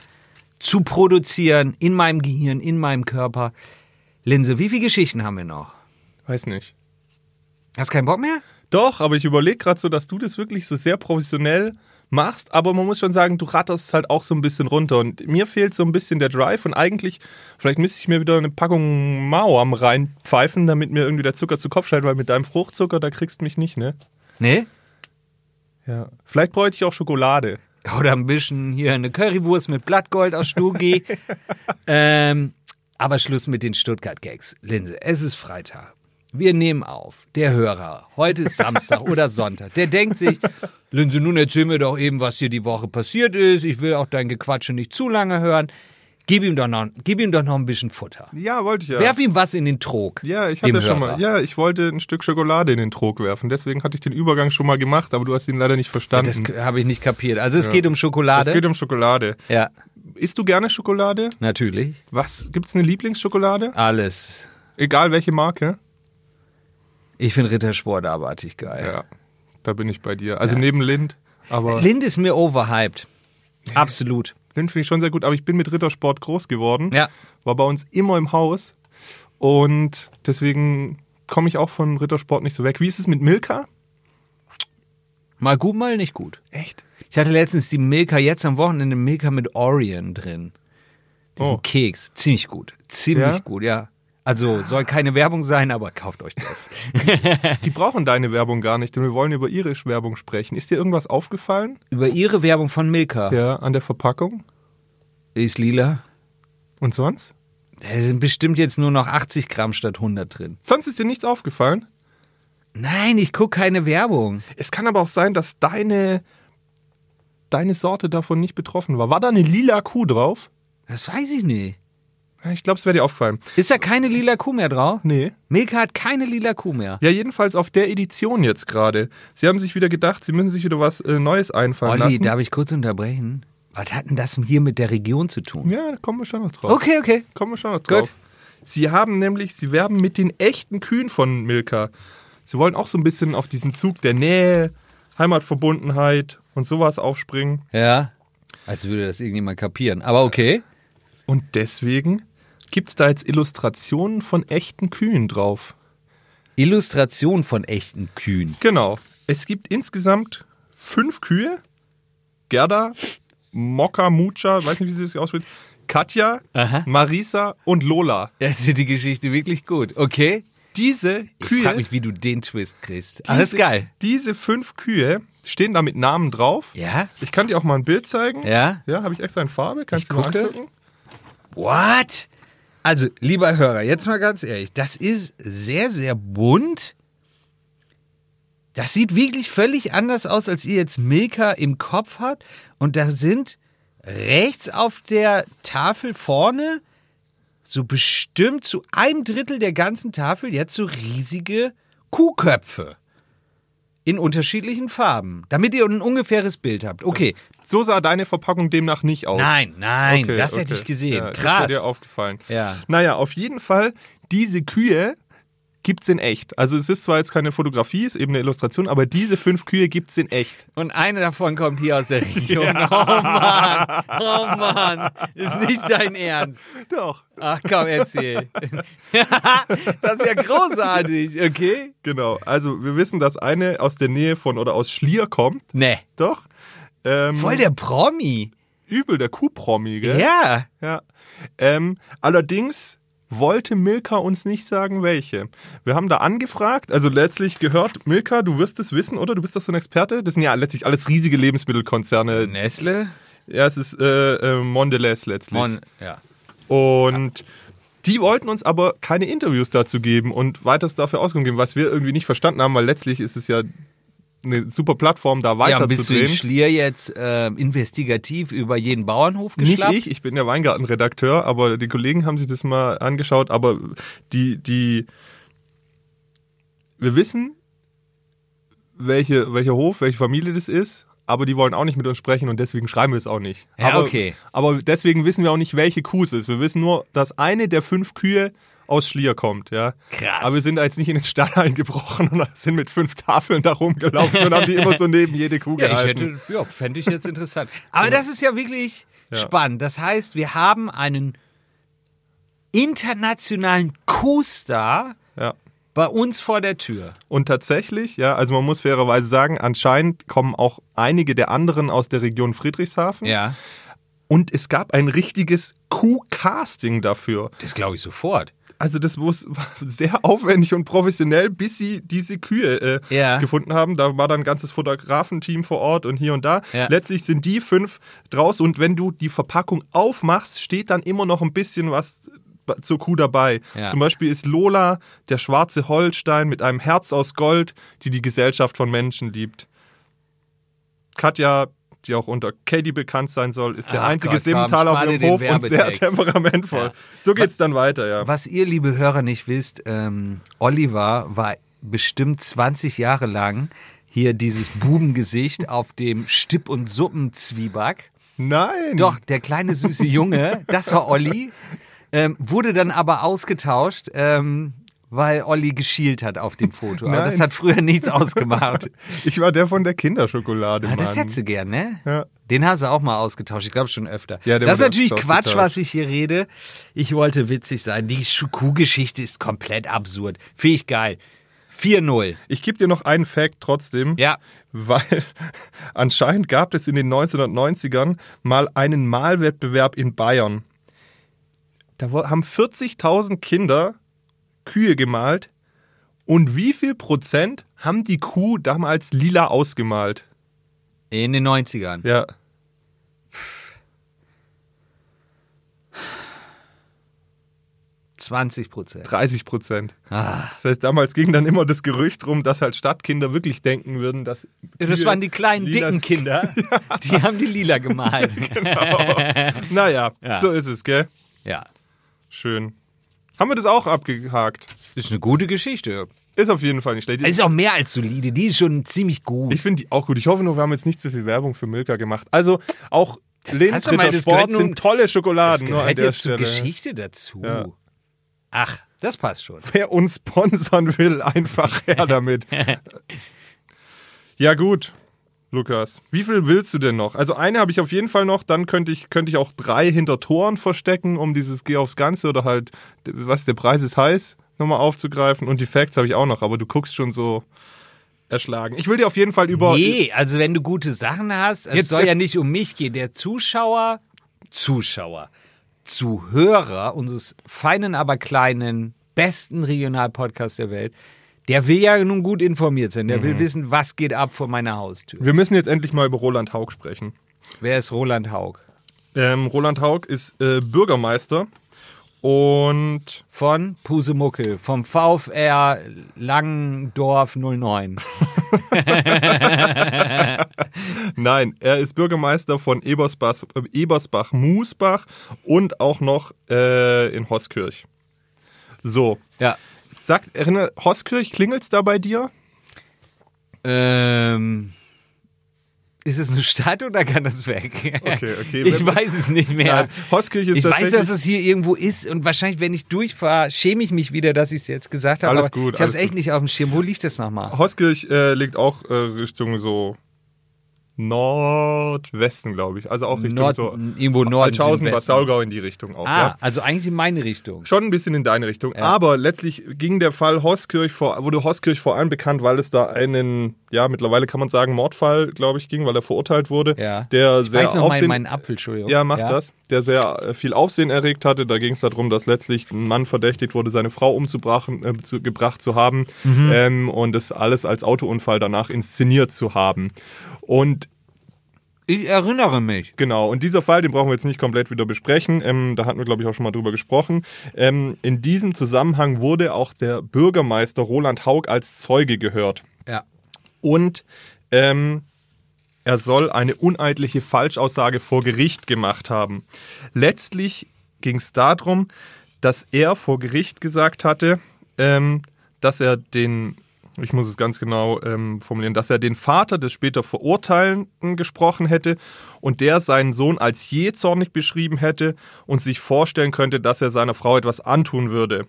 zu produzieren in meinem Gehirn, in meinem Körper. Linse, wie viele Geschichten haben wir noch? Weiß nicht. Hast keinen Bock mehr? Doch, aber ich überlege gerade so, dass du das wirklich so sehr professionell machst, aber man muss schon sagen, du ratterst halt auch so ein bisschen runter und mir fehlt so ein bisschen der Drive und eigentlich, vielleicht müsste ich mir wieder eine Packung Mao am reinpfeifen, damit mir irgendwie der Zucker zu Kopf schneidet, weil mit deinem Fruchtzucker, da kriegst du mich nicht, ne? Nee? Ja. Vielleicht bräuchte ich auch Schokolade. Oder ein bisschen hier eine Currywurst mit Blattgold aus Stugi. *laughs* ähm, aber Schluss mit den Stuttgart-Gags. Linse, es ist Freitag. Wir nehmen auf. Der Hörer, heute ist Samstag oder Sonntag, der denkt sich, Linse, nun erzähl mir doch eben, was hier die Woche passiert ist. Ich will auch dein Gequatsche nicht zu lange hören. Gib ihm doch noch, gib ihm doch noch ein bisschen Futter. Ja, wollte ich ja. Werf ihm was in den Trog. Ja, ich hatte schon mal. Ja, ich wollte ein Stück Schokolade in den Trog werfen. Deswegen hatte ich den Übergang schon mal gemacht, aber du hast ihn leider nicht verstanden. Das habe ich nicht kapiert. Also es geht um Schokolade. es geht um Schokolade. ja, Isst du gerne Schokolade? natürlich. Was? Gibt's eine Lieblingsschokolade? Alles. Egal welche Marke? Ich finde Rittersport abartig geil. Ja, da bin ich bei dir. Also neben Lind, aber Lind ist mir overhyped. Absolut. Lind finde ich schon sehr gut, aber ich bin mit Rittersport groß geworden. Ja. War bei uns immer im Haus und deswegen komme ich auch von Rittersport nicht so weg. Wie ist es mit Milka? Mal gut, mal nicht gut. Echt? Ich hatte letztens die Milka, jetzt am Wochenende Milka mit Orion drin. Diesen Oh. Keks. Ziemlich gut. Ziemlich Ja? gut, ja. Also soll keine Werbung sein, aber kauft euch das. *laughs* Die brauchen deine Werbung gar nicht, denn wir wollen über ihre Werbung sprechen. Ist dir irgendwas aufgefallen? Über ihre Werbung von Milka. Ja, an der Verpackung? Ist lila. Und sonst? Da sind bestimmt jetzt nur noch 80 Gramm statt 100 drin. Sonst ist dir nichts aufgefallen? Nein, ich gucke keine Werbung. Es kann aber auch sein, dass deine, deine Sorte davon nicht betroffen war. War da eine lila Kuh drauf? Das weiß ich nicht. Ich glaube, es wäre dir aufgefallen. Ist da keine lila Kuh mehr drauf? Nee. Milka hat keine lila Kuh mehr. Ja, jedenfalls auf der Edition jetzt gerade. Sie haben sich wieder gedacht, sie müssen sich wieder was äh, Neues einfallen Olli, lassen. darf ich kurz unterbrechen? Was hat denn das hier mit der Region zu tun? ja, da kommen wir schon noch drauf. Okay, okay. Kommen wir schon noch drauf. Gut. Sie haben nämlich, sie werben mit den echten Kühen von Milka. Sie wollen auch so ein bisschen auf diesen Zug der Nähe, Heimatverbundenheit und sowas aufspringen. Ja. Als würde das irgendjemand kapieren. Aber okay. Und deswegen gibt es da jetzt Illustrationen von echten Kühen drauf. Illustration von echten Kühen. Genau. Es gibt insgesamt fünf Kühe. Gerda, Mokka, Mucha, weiß nicht, wie sie das ausspricht, Katja, Aha. Marisa und Lola. Jetzt wird die Geschichte wirklich gut. Okay. Diese Ich Kühe, frage mich, wie du den Twist kriegst. diese, Alles geil. Diese fünf Kühe stehen da mit Namen drauf. Ja? Ich kann dir auch mal ein Bild zeigen. Ja? Ja, habe ich extra in Farbe. Kannst Ich du mal gucke. angucken? What? Also, lieber Hörer, jetzt mal ganz ehrlich, das ist sehr, sehr bunt. Das sieht wirklich völlig anders aus, als ihr jetzt Milka im Kopf habt. Und da sind rechts auf der Tafel vorne so bestimmt zu einem Drittel der ganzen Tafel jetzt so riesige Kuhköpfe. In unterschiedlichen Farben. Damit ihr ein ungefähres Bild habt. Okay. So sah deine Verpackung demnach nicht aus. Nein, nein, Okay, das hätte okay. ich gesehen. Ja, Das Krass. wäre dir aufgefallen. Ja. Naja, auf jeden Fall, diese Kühe gibt's in echt. Also es ist zwar jetzt keine Fotografie, ist eben eine Illustration, aber diese fünf Kühe gibt's in echt. Und eine davon kommt hier aus der Region. *laughs* Oh Mann, oh Mann, ist nicht dein Ernst. Doch. Ach komm, erzähl. *laughs* das ist ja großartig, okay? Genau. Also wir wissen, dass eine aus der Nähe von oder aus Schlier kommt. Ne, Doch. Ähm, voll der Promi. übel, der Kuhpromi, gell? Ja. Ja. Ähm, allerdings wollte Milka uns nicht sagen, welche. Wir haben da angefragt, also letztlich gehört, Milka, du wirst es wissen, oder? Du bist doch so ein Experte. Das sind ja letztlich alles riesige Lebensmittelkonzerne. Nestle? Ja, es ist äh, äh, Mondelez letztlich. Mon ja. Und die wollten uns aber keine Interviews dazu geben und weiters dafür Auskunft geben, was wir irgendwie nicht verstanden haben, weil letztlich ist es ja eine super Plattform, da Ja, weiter und bist zu du in drehen. Schlier jetzt äh, investigativ über jeden Bauernhof Nicht geschlappt? ich, ich bin der Weingartenredakteur, aber die Kollegen haben sich das mal angeschaut, aber die, die, wir wissen, welche, welcher Hof, welche Familie das ist, aber die wollen auch nicht mit uns sprechen und deswegen schreiben wir es auch nicht. Ja, aber, okay. Aber deswegen wissen wir auch nicht, welche Kuh es ist. Wir wissen nur, dass eine der fünf Kühe aus Schlier kommt, ja. Krass. Aber wir sind da jetzt nicht in den Stall *laughs* eingebrochen und sind mit fünf Tafeln da rumgelaufen und haben die immer so neben jede Kuh Ja, gehalten. hätte, ja, fände ich jetzt interessant. Aber das ist ja wirklich Ja. spannend. Das heißt, wir haben einen internationalen Kuhstar ja. bei uns vor der Tür. Und tatsächlich, ja, also man muss fairerweise sagen, anscheinend kommen auch einige der anderen aus der Region Friedrichshafen. Ja. Und es gab ein richtiges Kuh-Casting dafür. Das glaube ich sofort. Also das muss war *laughs* sehr aufwendig und professionell, bis sie diese Kühe äh, Ja. gefunden haben. Da war dann ein ganzes Fotografenteam vor Ort und hier und da. Ja. Letztlich sind die fünf draus und wenn du die Verpackung aufmachst, steht dann immer noch ein bisschen was zur Kuh dabei. Ja. Zum Beispiel ist Lola der schwarze Holstein mit einem Herz aus Gold, die die Gesellschaft von Menschen liebt. Katja, die auch unter Katie bekannt sein soll, ist der Ach einzige Gott, Simmentaler auf ihrem Hof und sehr temperamentvoll. Ja. So geht's dann weiter, ja. Was ihr, liebe Hörer, nicht wisst, ähm, Oliver war bestimmt 20 Jahre lang hier dieses Bubengesicht auf dem Stipp- und Suppenzwieback. Nein. Doch, der kleine süße Junge, das war Olli, ähm, wurde dann aber ausgetauscht, ähm, weil Olli geschielt hat auf dem Foto. Aber Nein. das hat früher nichts *laughs* ausgemacht. Ich war der von der Kinderschokolade, Ah, das hättest du gern, ne? Ja. Den hast du auch mal ausgetauscht. Ich glaube schon öfter. Ja, das ist natürlich Quatsch, was ich hier rede. Ich wollte witzig sein. Die Kuhgeschichte ist komplett absurd. Finde ich geil. 4-0. Ich gebe dir noch einen Fact trotzdem. Ja. Weil *laughs* anscheinend gab es in den 1990ern mal einen Malwettbewerb in Bayern. Da haben 40.000 Kinder Kühe gemalt. Und wie viel Prozent haben die Kuh damals lila ausgemalt? In den 90ern. Ja. Ja. 20 Prozent. 30 Prozent. Ah. Das heißt, damals ging dann immer das Gerücht rum, dass halt Stadtkinder wirklich denken würden, dass. Das waren die kleinen, lila- dicken Kinder. *laughs* Die haben die lila gemalt. *laughs* Naja, Ja. so ist es, gell? Ja. Schön. Haben wir das auch abgehakt? Ist eine gute Geschichte. Ist auf jeden Fall nicht schlecht. Ist auch mehr als solide. Die ist schon ziemlich gut. Ich finde die auch gut. Ich hoffe nur, wir haben jetzt nicht zu viel Werbung für Milka gemacht. Also auch das Sport sind tolle das Schokoladen. Nur an gehört der jetzt zur Stelle. Geschichte dazu. Ja. Ach, das passt schon. Wer uns sponsern will, einfach her *laughs* damit. ja gut, Lukas. Wie viel willst du denn noch? Also eine habe ich auf jeden Fall noch. Dann könnte ich, könnte ich auch drei hinter Toren verstecken, um dieses Geh aufs Ganze oder halt, was der Preis ist heiß, nochmal aufzugreifen. Und die Facts habe ich auch noch. Aber du guckst schon so erschlagen. Ich will dir auf jeden Fall über... Nee, also wenn du gute Sachen hast, es Jetzt- soll ja nicht um mich gehen. Der Zuschauer, Zuschauer, Zuhörer unseres feinen, aber kleinen, besten Regionalpodcasts der Welt, der will ja nun gut informiert sein. Der Mhm. will wissen, was geht ab vor meiner Haustür. Wir müssen jetzt endlich mal über Roland Haug sprechen. Wer ist Roland Haug? Ähm, Roland Haug ist äh, Bürgermeister und Von Pusemuckel, vom VfR Langendorf 09. *laughs* nein, er ist Bürgermeister von Ebersbach, Ebersbach-Musbach und auch noch äh, in Hoskirch. So, Ja. Sagt, erinnere, Hoskirch, klingelt's da bei dir? Ähm, ist es eine Stadt oder kann das weg? Okay, okay. Ich weiß es nicht mehr. Nein, Hoskirch ist Ich weiß, dass es hier irgendwo ist und wahrscheinlich, wenn ich durchfahre, schäme ich mich wieder, dass ich es jetzt gesagt habe. Alles gut, Ich habe es echt nicht auf dem Schirm. Wo liegt das nochmal? Hoskirch äh, liegt auch äh, Richtung so Nordwesten, glaube ich. Also auch Richtung Nord, so irgendwo Norden. Bad. Saulgau in die Richtung auch. Ah, ja. also eigentlich in meine Richtung. Schon ein bisschen in deine Richtung. Aber letztlich ging der Fall Hoskirch vor, wurde Hoskirch vor allem bekannt, weil es da einen, ja, mittlerweile kann man sagen, Mordfall, glaube ich, ging, weil er verurteilt wurde. Ja. Der Ich sehr weiß noch Aufsehen, meinen Apfel, Entschuldigung. ja, macht das. Der sehr äh, viel Aufsehen erregt hatte. Da ging es darum, dass letztlich ein Mann verdächtigt wurde, seine Frau umzubrachen, äh, zu, gebracht zu haben Mhm. ähm, und das alles als Autounfall danach inszeniert zu haben. Und Ich erinnere mich. Genau, und dieser Fall, den brauchen wir jetzt nicht komplett wieder besprechen. Ähm, da hatten wir, glaube ich, auch schon mal drüber gesprochen. Ähm, in diesem Zusammenhang wurde auch der Bürgermeister Roland Haug als Zeuge gehört. Ja. Und ähm, er soll eine uneidliche Falschaussage vor Gericht gemacht haben. Letztlich ging es darum, dass er vor Gericht gesagt hatte, ähm, dass er den, ich muss es ganz genau ähm, formulieren, dass er den Vater des später Verurteilten gesprochen hätte und der seinen Sohn als jähzornig beschrieben hätte und sich vorstellen könnte, dass er seiner Frau etwas antun würde.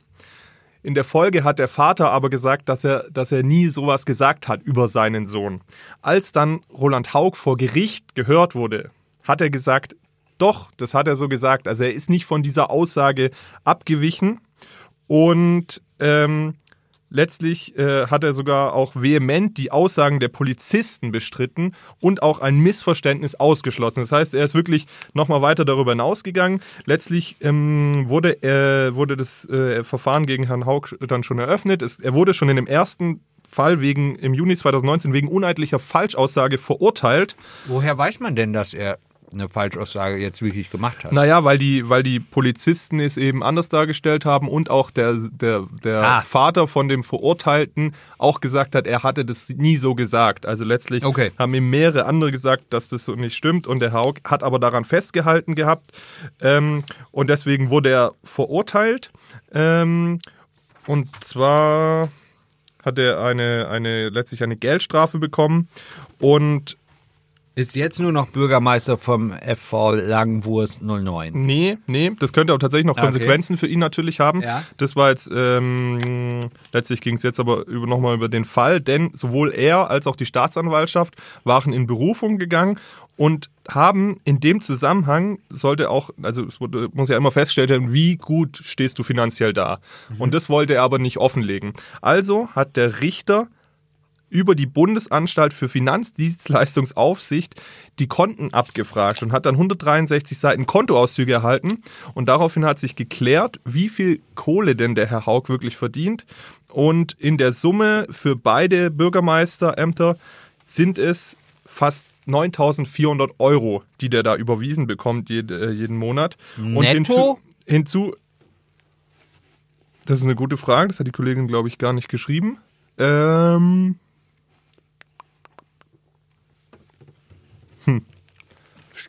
In der Folge hat der Vater aber gesagt, dass er, dass er nie sowas gesagt hat über seinen Sohn. Als dann Roland Haug vor Gericht gehört wurde, hat er gesagt, doch, das hat er so gesagt. Also er ist nicht von dieser Aussage abgewichen und ähm, Letztlich äh, hat er sogar auch vehement die Aussagen der Polizisten bestritten und auch ein Missverständnis ausgeschlossen. Das heißt, er ist wirklich nochmal weiter darüber hinausgegangen. Letztlich ähm, wurde, äh, wurde das äh, Verfahren gegen Herrn Haug dann schon eröffnet. Es, er wurde schon in dem ersten Fall wegen im Juni 2019 wegen uneidlicher Falschaussage verurteilt. Woher weiß man denn, dass er eine Falschaussage jetzt wirklich gemacht hat. Naja, weil die, weil die Polizisten es eben anders dargestellt haben und auch der, der, der ah. Vater von dem Verurteilten auch gesagt hat, er hatte das nie so gesagt. Also letztlich okay. haben ihm mehrere andere gesagt, dass das so nicht stimmt und der Haug hat aber daran festgehalten gehabt ähm, und deswegen wurde er verurteilt. Ähm, und zwar hat er eine, eine, letztlich eine Geldstrafe bekommen und ist jetzt nur noch Bürgermeister vom FV Langenwurst 09. Nee, nee, das könnte auch tatsächlich noch Konsequenzen okay. für ihn natürlich haben. Ja. Das war jetzt, ähm, letztlich ging es jetzt aber über, nochmal über den Fall, denn sowohl er als auch die Staatsanwaltschaft waren in Berufung gegangen und haben in dem Zusammenhang, sollte auch, also es wurde, muss ja immer festgestellt werden, wie gut stehst du finanziell da. Mhm. Und das wollte er aber nicht offenlegen. Also hat der Richter über die Bundesanstalt für Finanzdienstleistungsaufsicht die Konten abgefragt und hat dann 163 Seiten Kontoauszüge erhalten. Und daraufhin hat sich geklärt, wie viel Kohle denn der Herr Haug wirklich verdient. Und in der Summe für beide Bürgermeisterämter sind es fast 9400 Euro, die der da überwiesen bekommt äh, jeden Monat. Netto? Und hinzu, hinzu, das ist eine gute Frage, das hat die Kollegin, glaube ich, gar nicht geschrieben. Ähm,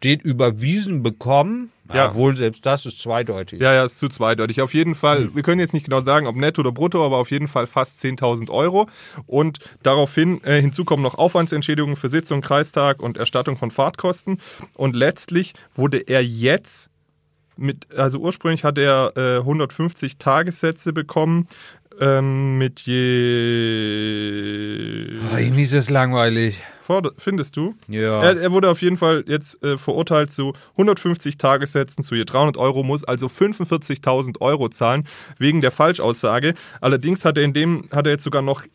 Steht überwiesen bekommen. Ja. Obwohl selbst das ist zweideutig. Ja, ja, ist zu zweideutig. Auf jeden Fall, hm. wir können jetzt nicht genau sagen, ob netto oder brutto, aber auf jeden Fall fast 10.000 Euro. Und daraufhin, äh, hinzu kommen noch Aufwandsentschädigungen für Sitzung, Kreistag und Erstattung von Fahrtkosten. Und letztlich wurde er jetzt mit, also ursprünglich hat er äh, 150 Tagessätze bekommen ähm, mit je. Oh, irgendwie ist das langweilig. Findest du? Ja. Er, er, wurde auf jeden Fall jetzt äh, verurteilt zu 150 Tagessätzen zu je 300 Euro, muss also 45.000 Euro zahlen wegen der Falschaussage. Allerdings hat er in dem, hat er jetzt sogar noch.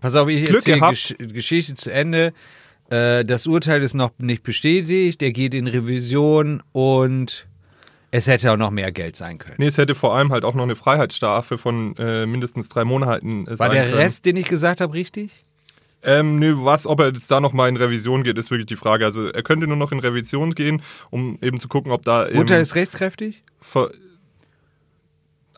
Pass auf, ich Glück erzähle Gesch Geschichte zu Ende. Äh, das Urteil ist noch nicht bestätigt. Er geht in Revision und es hätte auch noch mehr Geld sein können. Nee, es hätte vor allem halt auch noch eine Freiheitsstrafe von äh, mindestens drei Monaten äh, War der können. Rest, den ich gesagt habe, richtig? Ähm, nö, was, ob er jetzt da nochmal in Revision geht, ist wirklich die Frage. Also er könnte nur noch in Revision gehen, um eben zu gucken, ob da. Urteil ist rechtskräftig?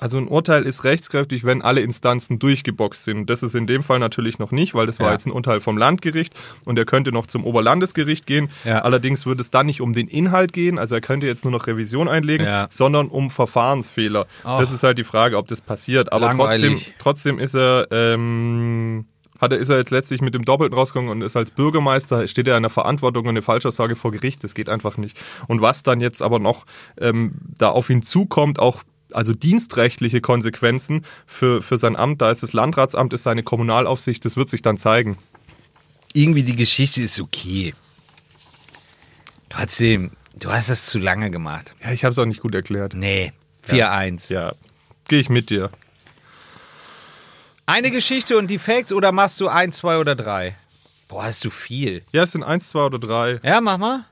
Also ein Urteil ist rechtskräftig, wenn alle Instanzen durchgeboxt sind. Das ist in dem Fall natürlich noch nicht, weil das war ja. jetzt ein Urteil vom Landgericht und er könnte noch zum Oberlandesgericht gehen. Ja. Allerdings würde es dann nicht um den Inhalt gehen, also er könnte jetzt nur noch Revision einlegen, ja. sondern um Verfahrensfehler. Och. Das ist halt die Frage, ob das passiert. Aber trotzdem, trotzdem ist er ähm, hat er, ist er jetzt letztlich mit dem Doppelten rausgegangen und ist als Bürgermeister, steht er in der Verantwortung und eine Falschaussage vor Gericht. Das geht einfach nicht. Und was dann jetzt aber noch ähm, da auf ihn zukommt, auch also dienstrechtliche Konsequenzen für, für sein Amt, da ist das Landratsamt, ist seine Kommunalaufsicht, das wird sich dann zeigen. Irgendwie die Geschichte ist okay. Trotzdem, du hast es zu lange gemacht. Ja, ich habe es auch nicht gut erklärt. Nee, 4-1. Ja, ja. gehe ich mit dir. Eine Geschichte und die Facts oder machst du ein, zwei oder drei? Boah, hast du viel. Ja, es sind eins, zwei oder drei. Ja, mach mal.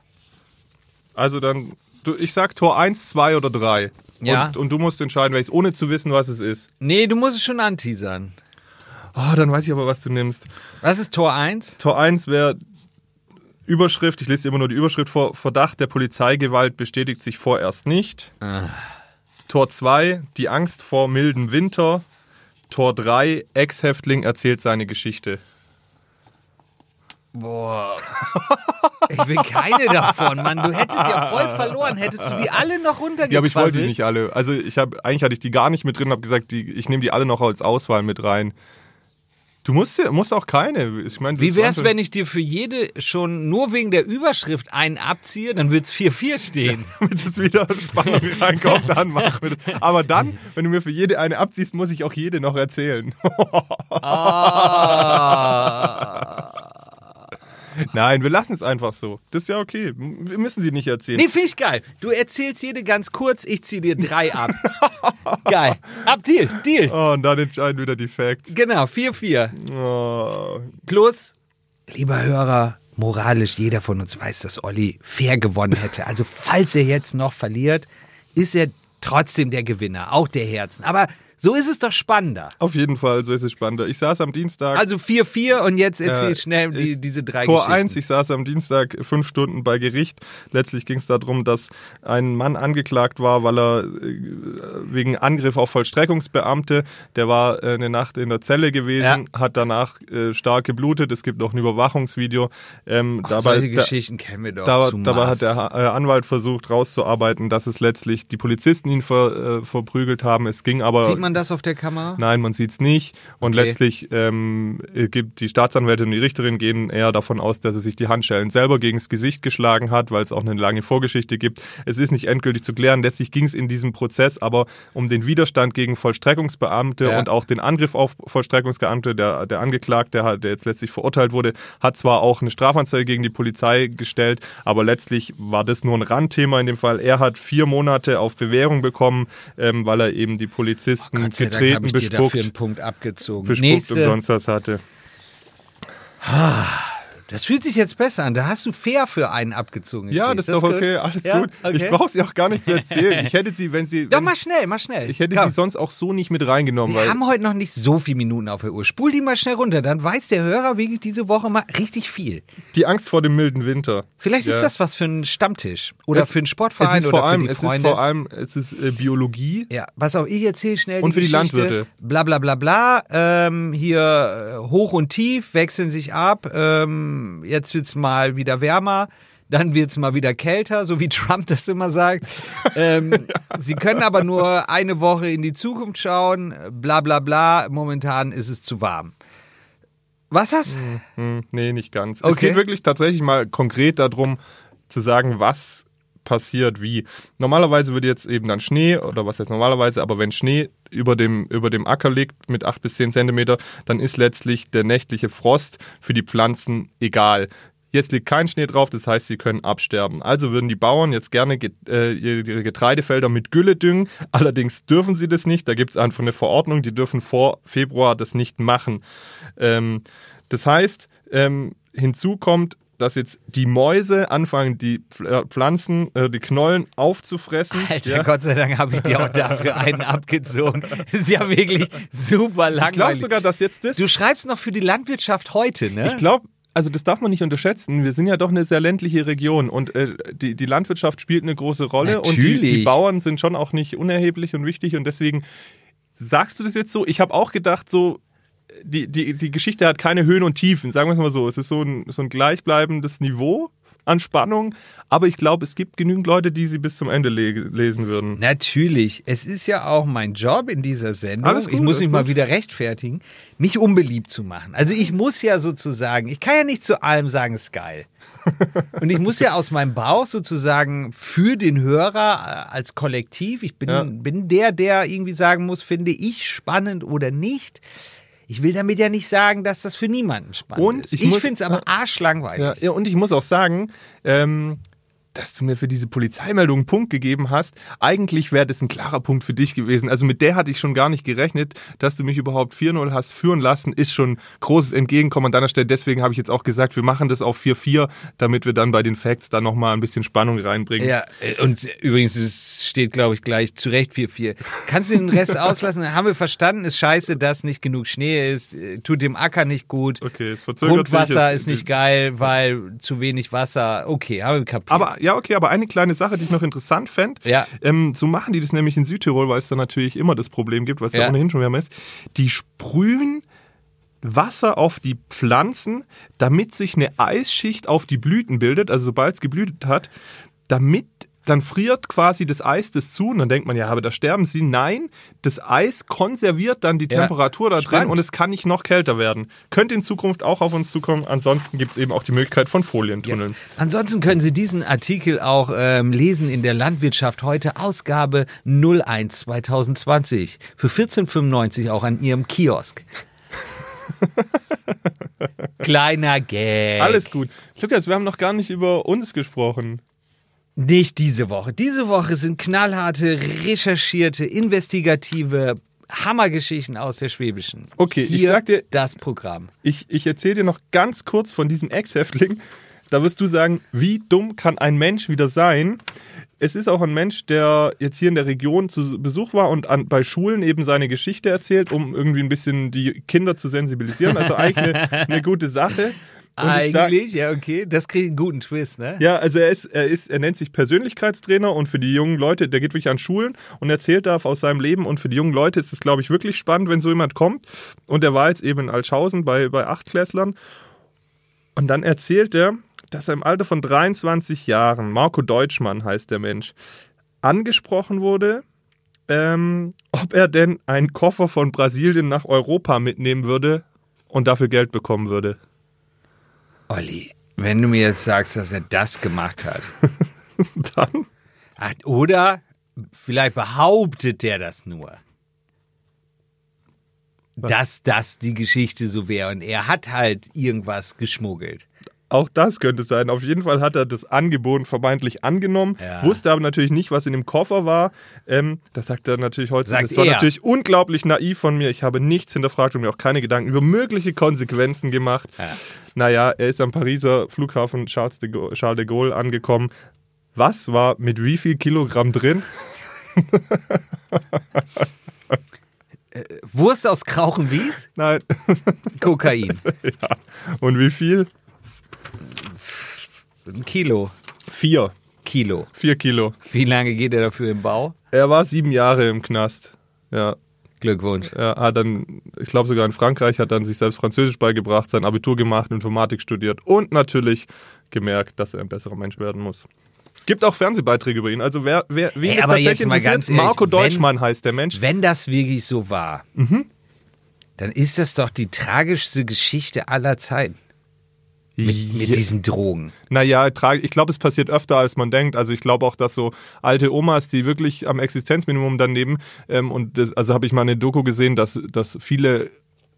Also dann, du, ich sag Tor eins, zwei oder drei. Ja. Und, und du musst entscheiden, welches, ohne zu wissen, was es ist. Nee, du musst es schon anteasern. Oh, dann weiß ich aber, was du nimmst. Was ist Tor 1? Tor 1 wäre Überschrift, ich lese immer nur die Überschrift vor, Verdacht der Polizeigewalt bestätigt sich vorerst nicht. Ah. Tor 2, die Angst vor mildem Winter. Tor 3, Ex-Häftling erzählt seine Geschichte. Boah. *laughs* Ich will keine davon, Mann. Du hättest ja voll verloren. Hättest du die alle noch runtergequasselt? Ja, aber ich wollte die nicht alle. Also ich habe eigentlich hatte ich die gar nicht mit drin, habe gesagt, die, ich nehme die alle noch als Auswahl mit rein. Du musst, ja- musst auch keine. Ich meine, Wie wär's, wenn ich dir für jede schon nur wegen der Überschrift einen abziehe, dann wird's 4-4 stehen. *laughs* damit es wieder Spannung reinkommt, dann machen wir das. Aber dann, wenn du mir für jede eine abziehst, muss ich auch jede noch erzählen. *laughs* Ah. *laughs* Nein, wir lassen es einfach so. Das ist ja okay. Wir müssen sie nicht erzählen. Nee, finde ich geil. Du erzählst jede ganz kurz, ich zieh dir drei ab. *laughs* geil. Ab, Deal, Deal. Oh, und dann entscheiden wieder die Facts. Genau, 4-4. Oh. Plus, lieber Hörer, moralisch, jeder von uns weiß, dass Olli fair gewonnen hätte. Also, falls er jetzt noch verliert, ist er trotzdem der Gewinner, auch der Herzen. Aber so ist es doch spannender. Auf jeden Fall, so ist es spannender. Ich saß am Dienstag. Also 4-4 und jetzt erzähl Äh, schnell die, diese drei Tor Geschichten. 1, ich saß am Dienstag fünf Stunden bei Gericht. Letztlich ging es darum, dass ein Mann angeklagt war, weil er äh, wegen Angriff auf Vollstreckungsbeamte, der war äh, eine Nacht in der Zelle gewesen, hat danach äh, stark geblutet. Es gibt noch ein Überwachungsvideo. Ähm, Ach, dabei, solche da, Geschichten kennen wir doch. da, dabei hat der Anwalt versucht rauszuarbeiten, dass es letztlich die Polizisten ihn ver, äh, verprügelt haben. Es ging aber Sieht man das auf der Kamera? Nein, man sieht es nicht. Und Okay. letztlich ähm, äh, gibt die Staatsanwältin und die Richterin gehen eher davon aus, dass er sich die Handschellen selber gegen das Gesicht geschlagen hat, weil es auch eine lange Vorgeschichte gibt. Es ist nicht endgültig zu klären. Letztlich ging es in diesem Prozess aber um den Widerstand gegen Vollstreckungsbeamte Ja. und auch den Angriff auf Vollstreckungsbeamte. Der, der Angeklagte, der, der jetzt letztlich verurteilt wurde, hat zwar auch eine Strafanzeige gegen die Polizei gestellt, aber letztlich war das nur ein Randthema in dem Fall. Er hat vier Monate auf Bewährung bekommen, ähm, weil er eben die Polizisten Gott getreten, bespuckt. bespuckt und sonst was hatte. Das fühlt sich jetzt besser an. Da hast du fair für einen abgezogen. Ja, das ist doch gut. okay, alles Ja? gut. Okay. Ich brauche sie auch gar nicht zu erzählen. *laughs* Ich hätte sie, wenn sie. Doch, wenn, mal schnell, mal schnell. ich hätte Komm. sie sonst auch so nicht mit reingenommen, Wir haben heute noch nicht so viele Minuten auf der Uhr. Spul die mal schnell runter, dann weiß der Hörer wirklich diese Woche mal richtig viel. die Angst vor dem milden Winter. Vielleicht ist Ja. das was für einen Stammtisch oder Es- für einen Sportverein es ist oder vor allem, die es ist vor allem, es ist äh, Biologie. ja, pass auf, ich erzähle schnell Und die für die Geschichte. Landwirte. Bla bla bla bla. Ähm, hier äh, hoch und tief wechseln sich ab. Ähm, jetzt wird's mal wieder wärmer. Dann wird's mal wieder kälter, so wie Trump das immer sagt. Ähm, *laughs* Sie können aber nur eine Woche in die Zukunft schauen. Bla bla bla. Momentan ist es zu warm. Was hast? Hm, nee, nicht ganz. Es Okay. geht wirklich tatsächlich mal konkret darum, zu sagen, was passiert wie. Normalerweise würde jetzt eben dann Schnee, oder was heißt normalerweise, aber wenn Schnee über dem, über dem Acker liegt mit 8 bis 10 Zentimeter, dann ist letztlich der nächtliche Frost für die Pflanzen egal. Jetzt liegt kein Schnee drauf, das heißt, sie können absterben. Also würden die Bauern jetzt gerne äh, ihre Getreidefelder mit Gülle düngen. Allerdings dürfen sie das nicht. Da gibt es einfach eine Verordnung, die dürfen vor Februar das nicht machen. Ähm, das heißt, ähm, hinzu kommt, dass jetzt die Mäuse anfangen, die äh, Pflanzen, äh, die Knollen aufzufressen. Alter, Ja. Gott sei Dank habe ich dir auch dafür einen abgezogen. Ist ja wirklich super Ich glaube langweilig. sogar, dass jetzt das. du schreibst noch für die Landwirtschaft heute, ne? Ich glaube, also das darf man nicht unterschätzen. Wir sind ja doch eine sehr ländliche Region und äh, die, die Landwirtschaft spielt eine große Rolle und die, die Natürlich. Bauern sind schon auch nicht unerheblich und wichtig und deswegen sagst du das jetzt so. Ich habe auch gedacht, so die, die, die Geschichte hat keine Höhen und Tiefen, sagen wir es mal so. Es ist so ein, so ein gleichbleibendes Niveau an Spannung, aber ich glaube, es gibt genügend Leute, die sie bis zum Ende le lesen würden. Natürlich. Es ist ja auch mein Job in dieser Sendung. Gut, ich muss mich mal gut. wieder rechtfertigen, mich unbeliebt zu machen. Also ich muss ja sozusagen, ich kann ja nicht zu allem sagen, ist geil. Und ich muss ja aus meinem Bauch sozusagen für den Hörer äh, als Kollektiv, ich bin, Ja. bin der, der irgendwie sagen muss, finde ich spannend oder nicht. Ich will damit ja nicht sagen, dass das für niemanden spannend Und ist. ich Ich, finde es aber arschlangweilig. Ja, ja, und ich muss auch sagen, ähm, dass du mir für diese Polizeimeldung einen Punkt gegeben hast. Eigentlich wäre das ein klarer Punkt für dich gewesen. Also mit der hatte ich schon gar nicht gerechnet, dass du mich überhaupt 4-0 hast führen lassen, ist schon großes Entgegenkommen an deiner Stelle. Deswegen habe ich jetzt auch gesagt, wir machen das auf 4-4, damit wir dann bei den Facts dann nochmal ein bisschen Spannung reinbringen. Ja, und übrigens, es steht, glaube ich, gleich zu Recht 4-4. Kannst du den Rest *laughs* auslassen? Haben wir verstanden, ist scheiße, dass nicht genug Schnee ist, äh, tut dem Acker nicht gut. Okay, es verzögert Grundwasser ist nicht geil, weil zu wenig Wasser. Okay, haben wir kapiert. Aber ja, okay, aber eine kleine Sache, die ich noch interessant fände. Ja. Ähm, so machen die das nämlich in Südtirol, weil es da natürlich immer das Problem gibt, was ja, Ja. ohnehin schon wärmer ist. Die sprühen Wasser auf die Pflanzen, damit sich eine Eisschicht auf die Blüten bildet, also sobald es geblüht hat, damit dann friert quasi das Eis das zu und dann denkt man, ja, aber da sterben sie. Nein, das Eis konserviert dann die Ja, Temperatur da drin spannend. und es kann nicht noch kälter werden. Könnte in Zukunft auch auf uns zukommen. Ansonsten gibt es eben auch die Möglichkeit von Folientunneln. Ansonsten können Sie diesen Artikel auch ähm, lesen in der Landwirtschaft heute, Ausgabe 01 2020. Für 14,95 auch an Ihrem Kiosk. *laughs* Kleiner Gag. Alles gut. Lukas, wir haben noch gar nicht über uns gesprochen. Nicht diese Woche. Diese Woche sind knallharte, recherchierte, investigative Hammergeschichten aus der Schwäbischen. Okay, ich Hier sag dir- das Programm. Ich, ich erzähle dir noch ganz kurz von diesem Ex-Häftling. Da wirst du sagen, wie dumm kann ein Mensch wieder sein? Es ist auch ein Mensch, der jetzt hier in der Region zu Besuch war und an, bei Schulen eben seine Geschichte erzählt, um irgendwie ein bisschen die Kinder zu sensibilisieren. Also eigentlich eine, *laughs* eine gute Sache. Und ich sag- Eigentlich, ja, okay. Das kriegt einen guten Twist, ne? Ja, also er ist, er ist, er nennt sich Persönlichkeitstrainer und für die jungen Leute, der geht wirklich an Schulen und erzählt da aus seinem Leben und für die jungen Leute ist es, glaube ich, wirklich spannend, wenn so jemand kommt. Und er war jetzt eben in Altschaußen bei, bei Achtklässlern und dann erzählt er, dass er im Alter von 23 Jahren, Marco Deutschmann heißt der Mensch, angesprochen wurde, ähm, ob er denn einen Koffer von Brasilien nach Europa mitnehmen würde und dafür Geld bekommen würde. Olli, wenn du mir jetzt sagst, dass er das gemacht hat. *laughs* Dann Ach, oder vielleicht behauptet der das nur. Dass das die Geschichte so wäre und er hat halt irgendwas geschmuggelt. Auch das könnte sein. Auf jeden Fall hat er das Angebot vermeintlich angenommen, Ja. wusste aber natürlich nicht, was in dem Koffer war. Ähm, das sagt er natürlich heute. Sagt das war er. natürlich unglaublich naiv von mir. Ich habe nichts hinterfragt und mir auch keine Gedanken über mögliche Konsequenzen gemacht. Ja. Naja, er ist am Pariser Flughafen Charles de, Gaulle, Charles de Gaulle angekommen. Was war mit wie viel Kilogramm drin? Wurst aus Krauchenwies? Nein. Kokain. *laughs* ja. Und wie viel? Ein Kilo. Vier. Kilo. Vier Kilo. Wie lange geht er dafür im Bau? Er war sieben Jahre im Knast. Ja. Glückwunsch. Er hat dann, ich glaube sogar in Frankreich, hat dann sich selbst Französisch beigebracht, sein Abitur gemacht, Informatik studiert und natürlich gemerkt, dass er ein besserer Mensch werden muss. Gibt auch Fernsehbeiträge über ihn. Also wer, wer wen Ey, es aber tatsächlich interessiert, ganz ehrlich, Marco wenn- Deutschmann heißt der Mensch. Wenn das wirklich so war, Mhm. dann ist das doch die tragischste Geschichte aller Zeiten. Mit, mit diesen Drogen. Naja, ich glaube, es passiert öfter, als man denkt. Also ich glaube auch, dass so alte Omas, die wirklich am Existenzminimum dann leben, ähm, und das, also habe ich mal eine Doku gesehen, dass, dass viele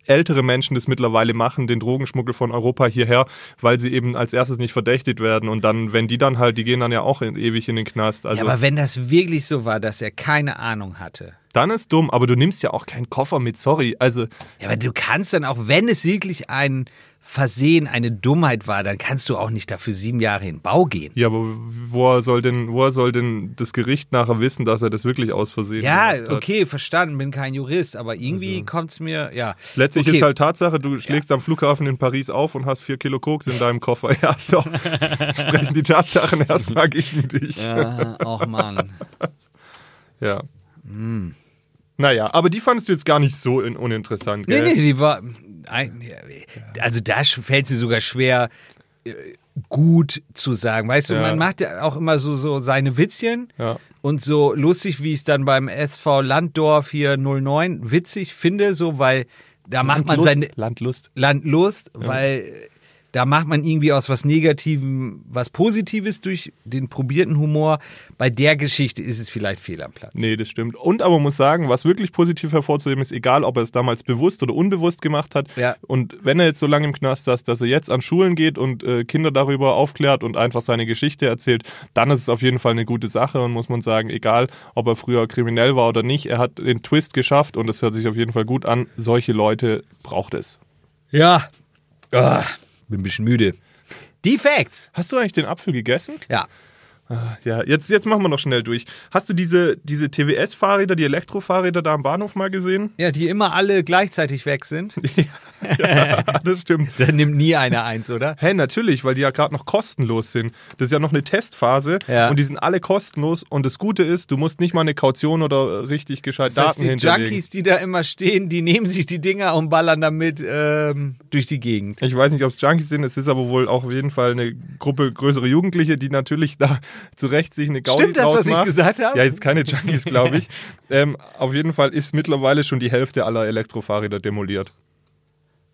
ältere Menschen das mittlerweile machen, den Drogenschmuggel von Europa hierher, weil sie eben als erstes nicht verdächtigt werden. Und dann, wenn die dann halt, die gehen dann ja auch in, ewig in den Knast. Also ja, aber wenn das wirklich so war, dass er keine Ahnung hatte. Dann ist dumm, aber du nimmst ja auch keinen Koffer mit, sorry. Also Ja, aber du kannst dann auch, wenn es wirklich ein Versehen, eine Dummheit war, dann kannst du auch nicht dafür sieben Jahre in den Bau gehen. Ja, aber woher soll denn, woher soll denn das Gericht nachher wissen, dass er das wirklich aus Versehen Ja, gemacht hat? okay, verstanden, bin kein Jurist, aber irgendwie Also kommt's mir, ja. Letztlich okay. ist halt Tatsache, du schlägst am Flughafen in Paris auf und hast vier Kilo Koks in deinem Koffer. *laughs* Ja, so sprechen die Tatsachen erstmal gegen dich. Ja, auch Mann. *laughs* Ja. Naja, aber die fandest du jetzt gar nicht so in, uninteressant, Nee, gell? nee, die war. Also da fällt sie sogar schwer, äh, gut zu sagen. Weißt du, Ja. man macht ja auch immer so, so seine Witzchen Ja. und so lustig, wie ich es dann beim SV Landdorf hier 09 witzig finde, so, weil da macht man Landlust. seine Landlust. Landlust, weil da macht man irgendwie aus was Negativem was Positives durch den probierten Humor. Bei der Geschichte ist es vielleicht fehl am Platz. Nee, das stimmt. Und aber man muss sagen, was wirklich positiv hervorzuheben ist, egal ob er es damals bewusst oder unbewusst gemacht hat. Ja. Und wenn er jetzt so lange im Knast saß, dass er jetzt an Schulen geht und äh, Kinder darüber aufklärt und einfach seine Geschichte erzählt, dann ist es auf jeden Fall eine gute Sache und muss man sagen, egal ob er früher kriminell war oder nicht, er hat den Twist geschafft und es hört sich auf jeden Fall gut an. Solche Leute braucht es. Ja. Ah, bin ein bisschen müde. Die Facts. Hast du eigentlich den Apfel gegessen? Ja. Ja, jetzt, jetzt machen wir noch schnell durch. Hast du diese, diese TWS-Fahrräder, die Elektrofahrräder da am Bahnhof mal gesehen? Ja, die immer alle gleichzeitig weg sind. *laughs* ja, das stimmt. Da nimmt nie einer eins, oder? Hey, natürlich, weil die ja gerade noch kostenlos sind. Das ist ja noch eine Testphase Ja. und die sind alle kostenlos. Und das Gute ist, du musst nicht mal eine Kaution oder richtig gescheit Das heißt, Daten die hinterlegen. Junkies, die da immer stehen, die nehmen sich die Dinger und ballern damit ähm, durch die Gegend. Ich weiß nicht, ob es Junkies sind, es ist aber wohl auch auf jeden Fall eine Gruppe größere Jugendliche, die natürlich da zu Recht sich eine Gaudi Stimmt das, was ich macht. gesagt habe? Ja, jetzt keine Junkies, glaube ich. *laughs* ähm, auf jeden Fall ist mittlerweile schon die Hälfte aller Elektrofahrräder demoliert.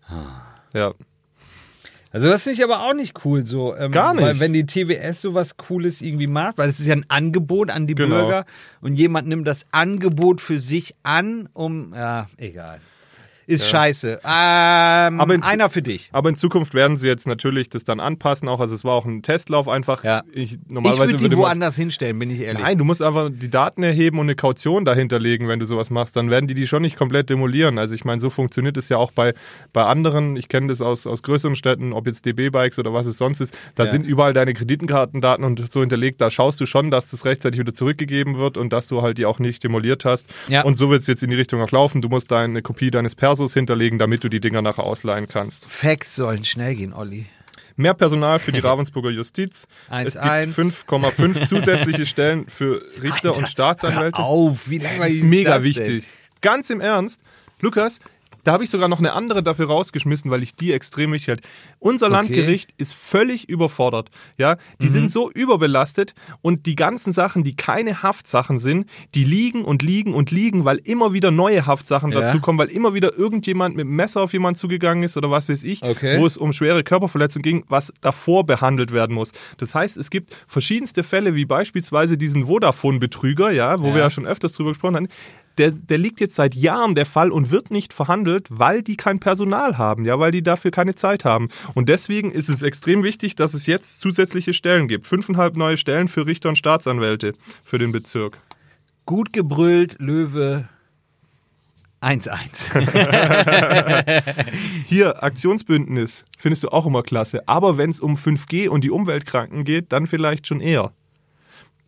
Ah. Ja. Also das finde ich aber auch nicht cool so. Ähm, Gar nicht. Weil wenn die TWS sowas Cooles irgendwie macht, weil es ist ja ein Angebot an die Genau. Bürger und jemand nimmt das Angebot für sich an, um, ja, egal. Ist scheiße. Ähm, Aber in- einer für dich. Aber in Zukunft werden sie jetzt natürlich das dann anpassen auch. Also es war auch ein Testlauf einfach. Ja. Ich, Ich normalerweise würde die würde man- woanders hinstellen, bin ich ehrlich. Nein, du musst einfach die Daten erheben und eine Kaution dahinter legen, wenn du sowas machst. Dann werden die die schon nicht komplett demolieren. Also ich meine, so funktioniert es ja auch bei, bei anderen. Ich kenne das aus, aus größeren Städten, ob jetzt DB-Bikes oder was es sonst ist. Da Ja. sind überall deine Kreditkartendaten und so hinterlegt. Da schaust du schon, dass das rechtzeitig wieder zurückgegeben wird und dass du halt die auch nicht demoliert hast. Ja. Und so wird es jetzt in die Richtung auch laufen. Du musst deine Kopie deines Persos hinterlegen, damit du die Dinger nachher ausleihen kannst. Facts sollen schnell gehen, Olli. Mehr Personal für die Ravensburger Justiz. Eins, es gibt eins. 5,5 zusätzliche Stellen für Richter und Staatsanwälte. Hör auf, wie Das langweilig ist mega das wichtig. Ganz im Ernst, Lukas, da habe ich sogar noch eine andere dafür rausgeschmissen, weil ich die extrem wichtig halte. Unser Landgericht ist völlig überfordert. Ja, die Mhm. sind so überbelastet und die ganzen Sachen, die keine Haftsachen sind, die liegen und liegen und liegen, weil immer wieder neue Haftsachen Ja. dazu kommen, weil immer wieder irgendjemand mit dem Messer auf jemanden zugegangen ist oder was weiß ich, Okay. wo es um schwere Körperverletzungen ging, was davor behandelt werden muss. Das heißt, es gibt verschiedenste Fälle, wie beispielsweise diesen Vodafone-Betrüger, ja, wo Ja. wir ja schon öfters drüber gesprochen haben. Der, der liegt jetzt seit Jahren der Fall und wird nicht verhandelt, weil die kein Personal haben, ja, weil die dafür keine Zeit haben. Und deswegen ist es extrem wichtig, dass es jetzt zusätzliche Stellen gibt. Fünfeinhalb neue Stellen für Richter und Staatsanwälte für den Bezirk. Gut gebrüllt, Löwe 1-1. *laughs* Hier, Aktionsbündnis, findest du auch immer klasse. Aber wenn es um 5G und die Umweltkranken geht, dann vielleicht schon eher.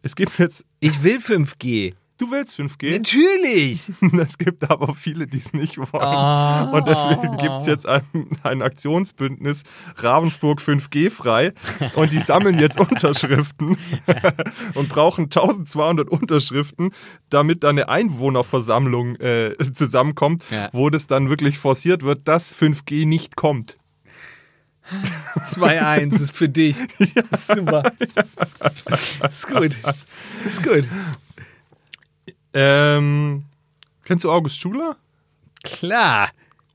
Es gibt jetzt, ich will 5G. Du willst 5G? Natürlich. *laughs* Es gibt aber viele, die es nicht wollen. Ah. Und deswegen gibt es jetzt ein, ein Aktionsbündnis Ravensburg 5G frei. Und die sammeln jetzt *laughs* Unterschriften *laughs* und brauchen 1200 Unterschriften, damit da eine Einwohnerversammlung äh, zusammenkommt, Ja. wo das dann wirklich forciert wird, dass 5G nicht kommt. 2-1 ist für dich. Super. Ist gut. Ist gut. Ähm, kennst du August Schuler? Klar.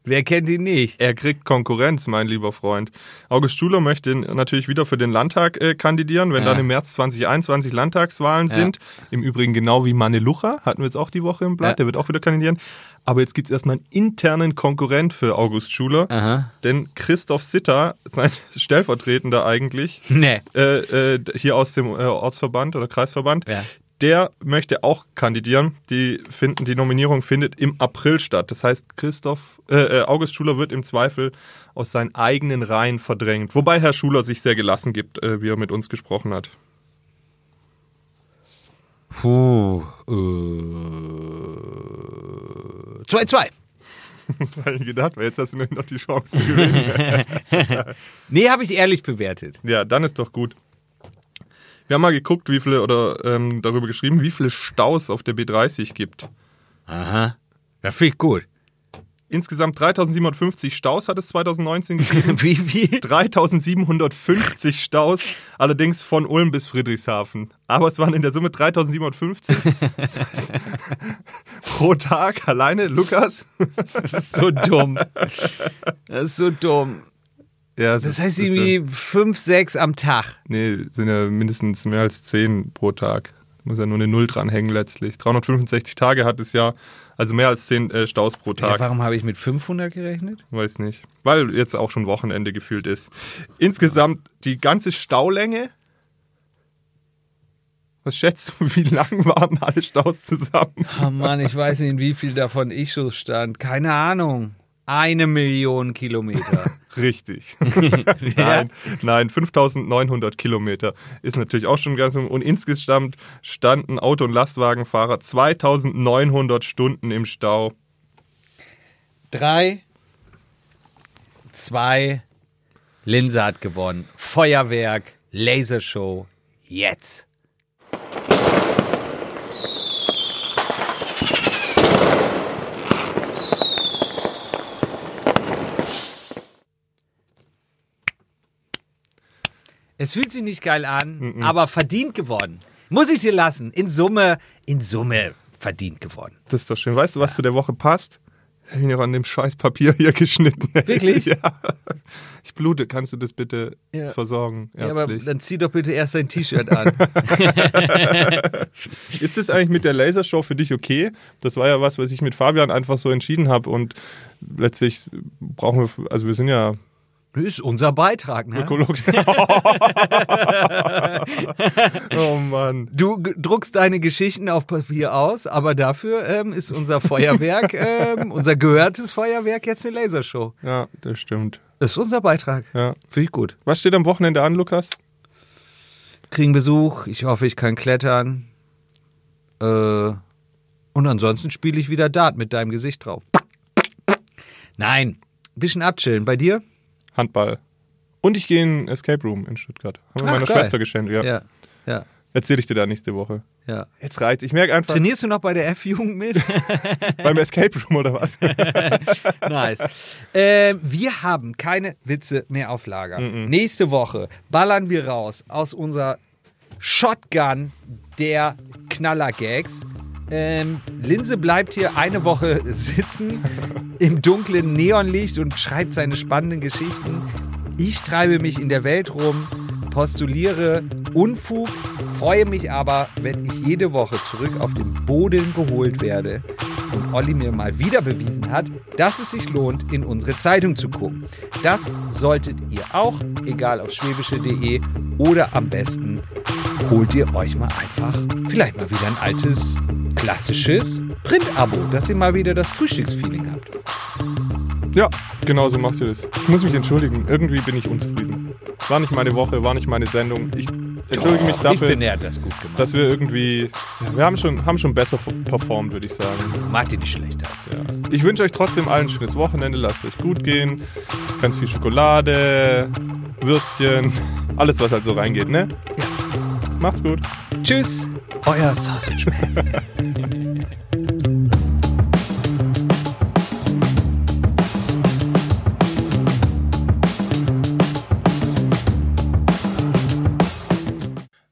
Wer kennt ihn nicht? Er kriegt Konkurrenz, mein lieber Freund. August Schuler möchte natürlich wieder für den Landtag äh, kandidieren, wenn Ja. dann im März 2021 Landtagswahlen Ja. sind. Im Übrigen genau wie Manne Lucha, hatten wir jetzt auch die Woche im Blatt, Ja. der wird auch wieder kandidieren. Aber jetzt gibt es erstmal einen internen Konkurrent für August Schuler, Aha. denn Christoph Sitter, sein *laughs* Stellvertretender eigentlich, Nee. äh, äh, hier aus dem äh, Ortsverband oder Kreisverband. Der möchte auch kandidieren. Die finden, die Nominierung findet im April statt. Das heißt, Christoph, äh, äh, August Schuler wird im Zweifel aus seinen eigenen Reihen verdrängt. Wobei Herr Schuler sich sehr gelassen gibt, äh, wie er mit uns gesprochen hat. Puh. Äh, 2-2. Habe *laughs* ich gedacht, weil jetzt hast du nur noch die Chance. *laughs* Nee, habe ich ehrlich bewertet. ja, dann ist doch gut. Wir haben mal geguckt, wie viele, oder ähm, darüber geschrieben, wie viele Staus auf der B30 gibt. Aha. Ja, ich gut. Insgesamt 3750 Staus hat es 2019 *laughs* gegeben. Wie viel? 3750 Staus, allerdings von Ulm bis Friedrichshafen. Aber es waren in der Summe 3750. Das heißt, pro Tag alleine, Lukas. Das ist so dumm. Das ist so dumm. Ja, Das ist- heißt irgendwie 5, 6 am Tag. Nee, sind ja mindestens mehr als 10 pro Tag. Muss ja nur eine Null dranhängen letztlich. 365 Tage hat es ja, also mehr als 10 äh, Staus pro Ja, Tag. warum habe ich mit 500 gerechnet? Weiß nicht. Weil jetzt auch schon Wochenende gefühlt ist. Insgesamt die ganze Staulänge. Was schätzt du, wie lang waren alle Staus zusammen? Oh Mann, ich weiß nicht, wie viel davon ich so stand. Keine Ahnung. Eine Million Kilometer. *laughs* Richtig. *laughs* Nein, nein, 5900 Kilometer ist natürlich auch schon ganz. Und insgesamt standen Auto- und Lastwagenfahrer 2900 Stunden im Stau. Drei, 2. Linse hat gewonnen. Feuerwerk, Lasershow, jetzt. Es fühlt sich nicht geil an, aber verdient geworden. Muss ich dir lassen. In Summe, in Summe verdient geworden. Das ist doch schön. Weißt du, was zu der Woche passt? Ich habe ihn auch an dem scheiß Papier hier geschnitten. *laughs* Wirklich? ja. Ich blute. Kannst du das bitte Ja. versorgen? Ja, aber dann zieh doch bitte erst dein T-Shirt an. *laughs* Ist das eigentlich mit der Lasershow für dich okay? Das war ja was, was ich mit Fabian einfach so entschieden habe und letztlich brauchen wir, also wir sind ja ist unser Beitrag, ne? Ökologen. *laughs* *laughs* oh Mann. Du druckst deine Geschichten auf Papier aus, aber dafür ähm, ist unser Feuerwerk, *laughs* ähm, unser gehörtes Feuerwerk jetzt eine Lasershow. Ja, das stimmt. Das ist unser Beitrag. Ja. Finde ich gut. Was steht am Wochenende an, Lukas? Kriegen Besuch, ich hoffe, ich kann klettern. Äh, und ansonsten spiele ich wieder Dart mit deinem Gesicht drauf. Nein, bisschen abchillen. Bei dir? Handball. Und ich gehe in Escape Room in Stuttgart. Haben wir Ach, meiner geil. Schwester geschenkt. Ja. Ja, ja, Erzähle ich dir da nächste Woche. ja. Jetzt reicht. Ich merke einfach Trainierst du noch bei der F-Jugend mit? *laughs* beim Escape Room oder was? *laughs* nice. Ähm, wir haben keine Witze mehr auf Lager. Nächste Woche ballern wir raus aus unserer Shotgun der Knaller-Gags. Ähm, Linse bleibt hier eine Woche sitzen im dunklen Neonlicht und schreibt seine spannenden Geschichten. Ich treibe mich in der Welt rum, postuliere Unfug, freue mich aber, wenn ich jede Woche zurück auf den Boden geholt werde und Olli mir mal wieder bewiesen hat, dass es sich lohnt, in unsere Zeitung zu gucken. Das solltet ihr auch, egal auf schwäbische.de oder am besten holt ihr euch mal einfach vielleicht mal wieder ein altes, klassisches Print-Abo, dass ihr mal wieder das Frühstücksfeeling habt. Ja, genau so macht ihr das. Ich muss mich entschuldigen. Irgendwie bin ich unzufrieden. War nicht meine Woche, war nicht meine Sendung. Ich entschuldige mich ich dafür, finde, das gut gemacht. dass wir irgendwie. Ja, wir haben schon, haben schon besser performt, würde ich sagen. Macht ihr nicht schlechter. Ja. Ich wünsche euch trotzdem allen ein schönes Wochenende. Lasst es euch gut gehen. Ganz viel Schokolade, Würstchen, *laughs* alles, was halt so reingeht, ne? Macht's gut. Tschüss, euer Sausage Man.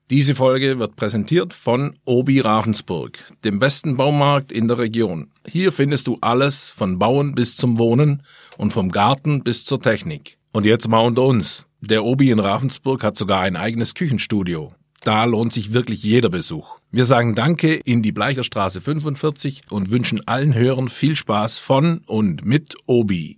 Diese Folge wird präsentiert von Obi Ravensburg, dem besten Baumarkt in der Region. Hier findest du alles von Bauen bis zum Wohnen und vom Garten bis zur Technik. Und jetzt mal unter uns. Der Obi in Ravensburg hat sogar ein eigenes Küchenstudio. Da lohnt sich wirklich jeder Besuch. Wir sagen Danke in die Bleicherstraße 45 und wünschen allen Hörern viel Spaß von und mit Obi.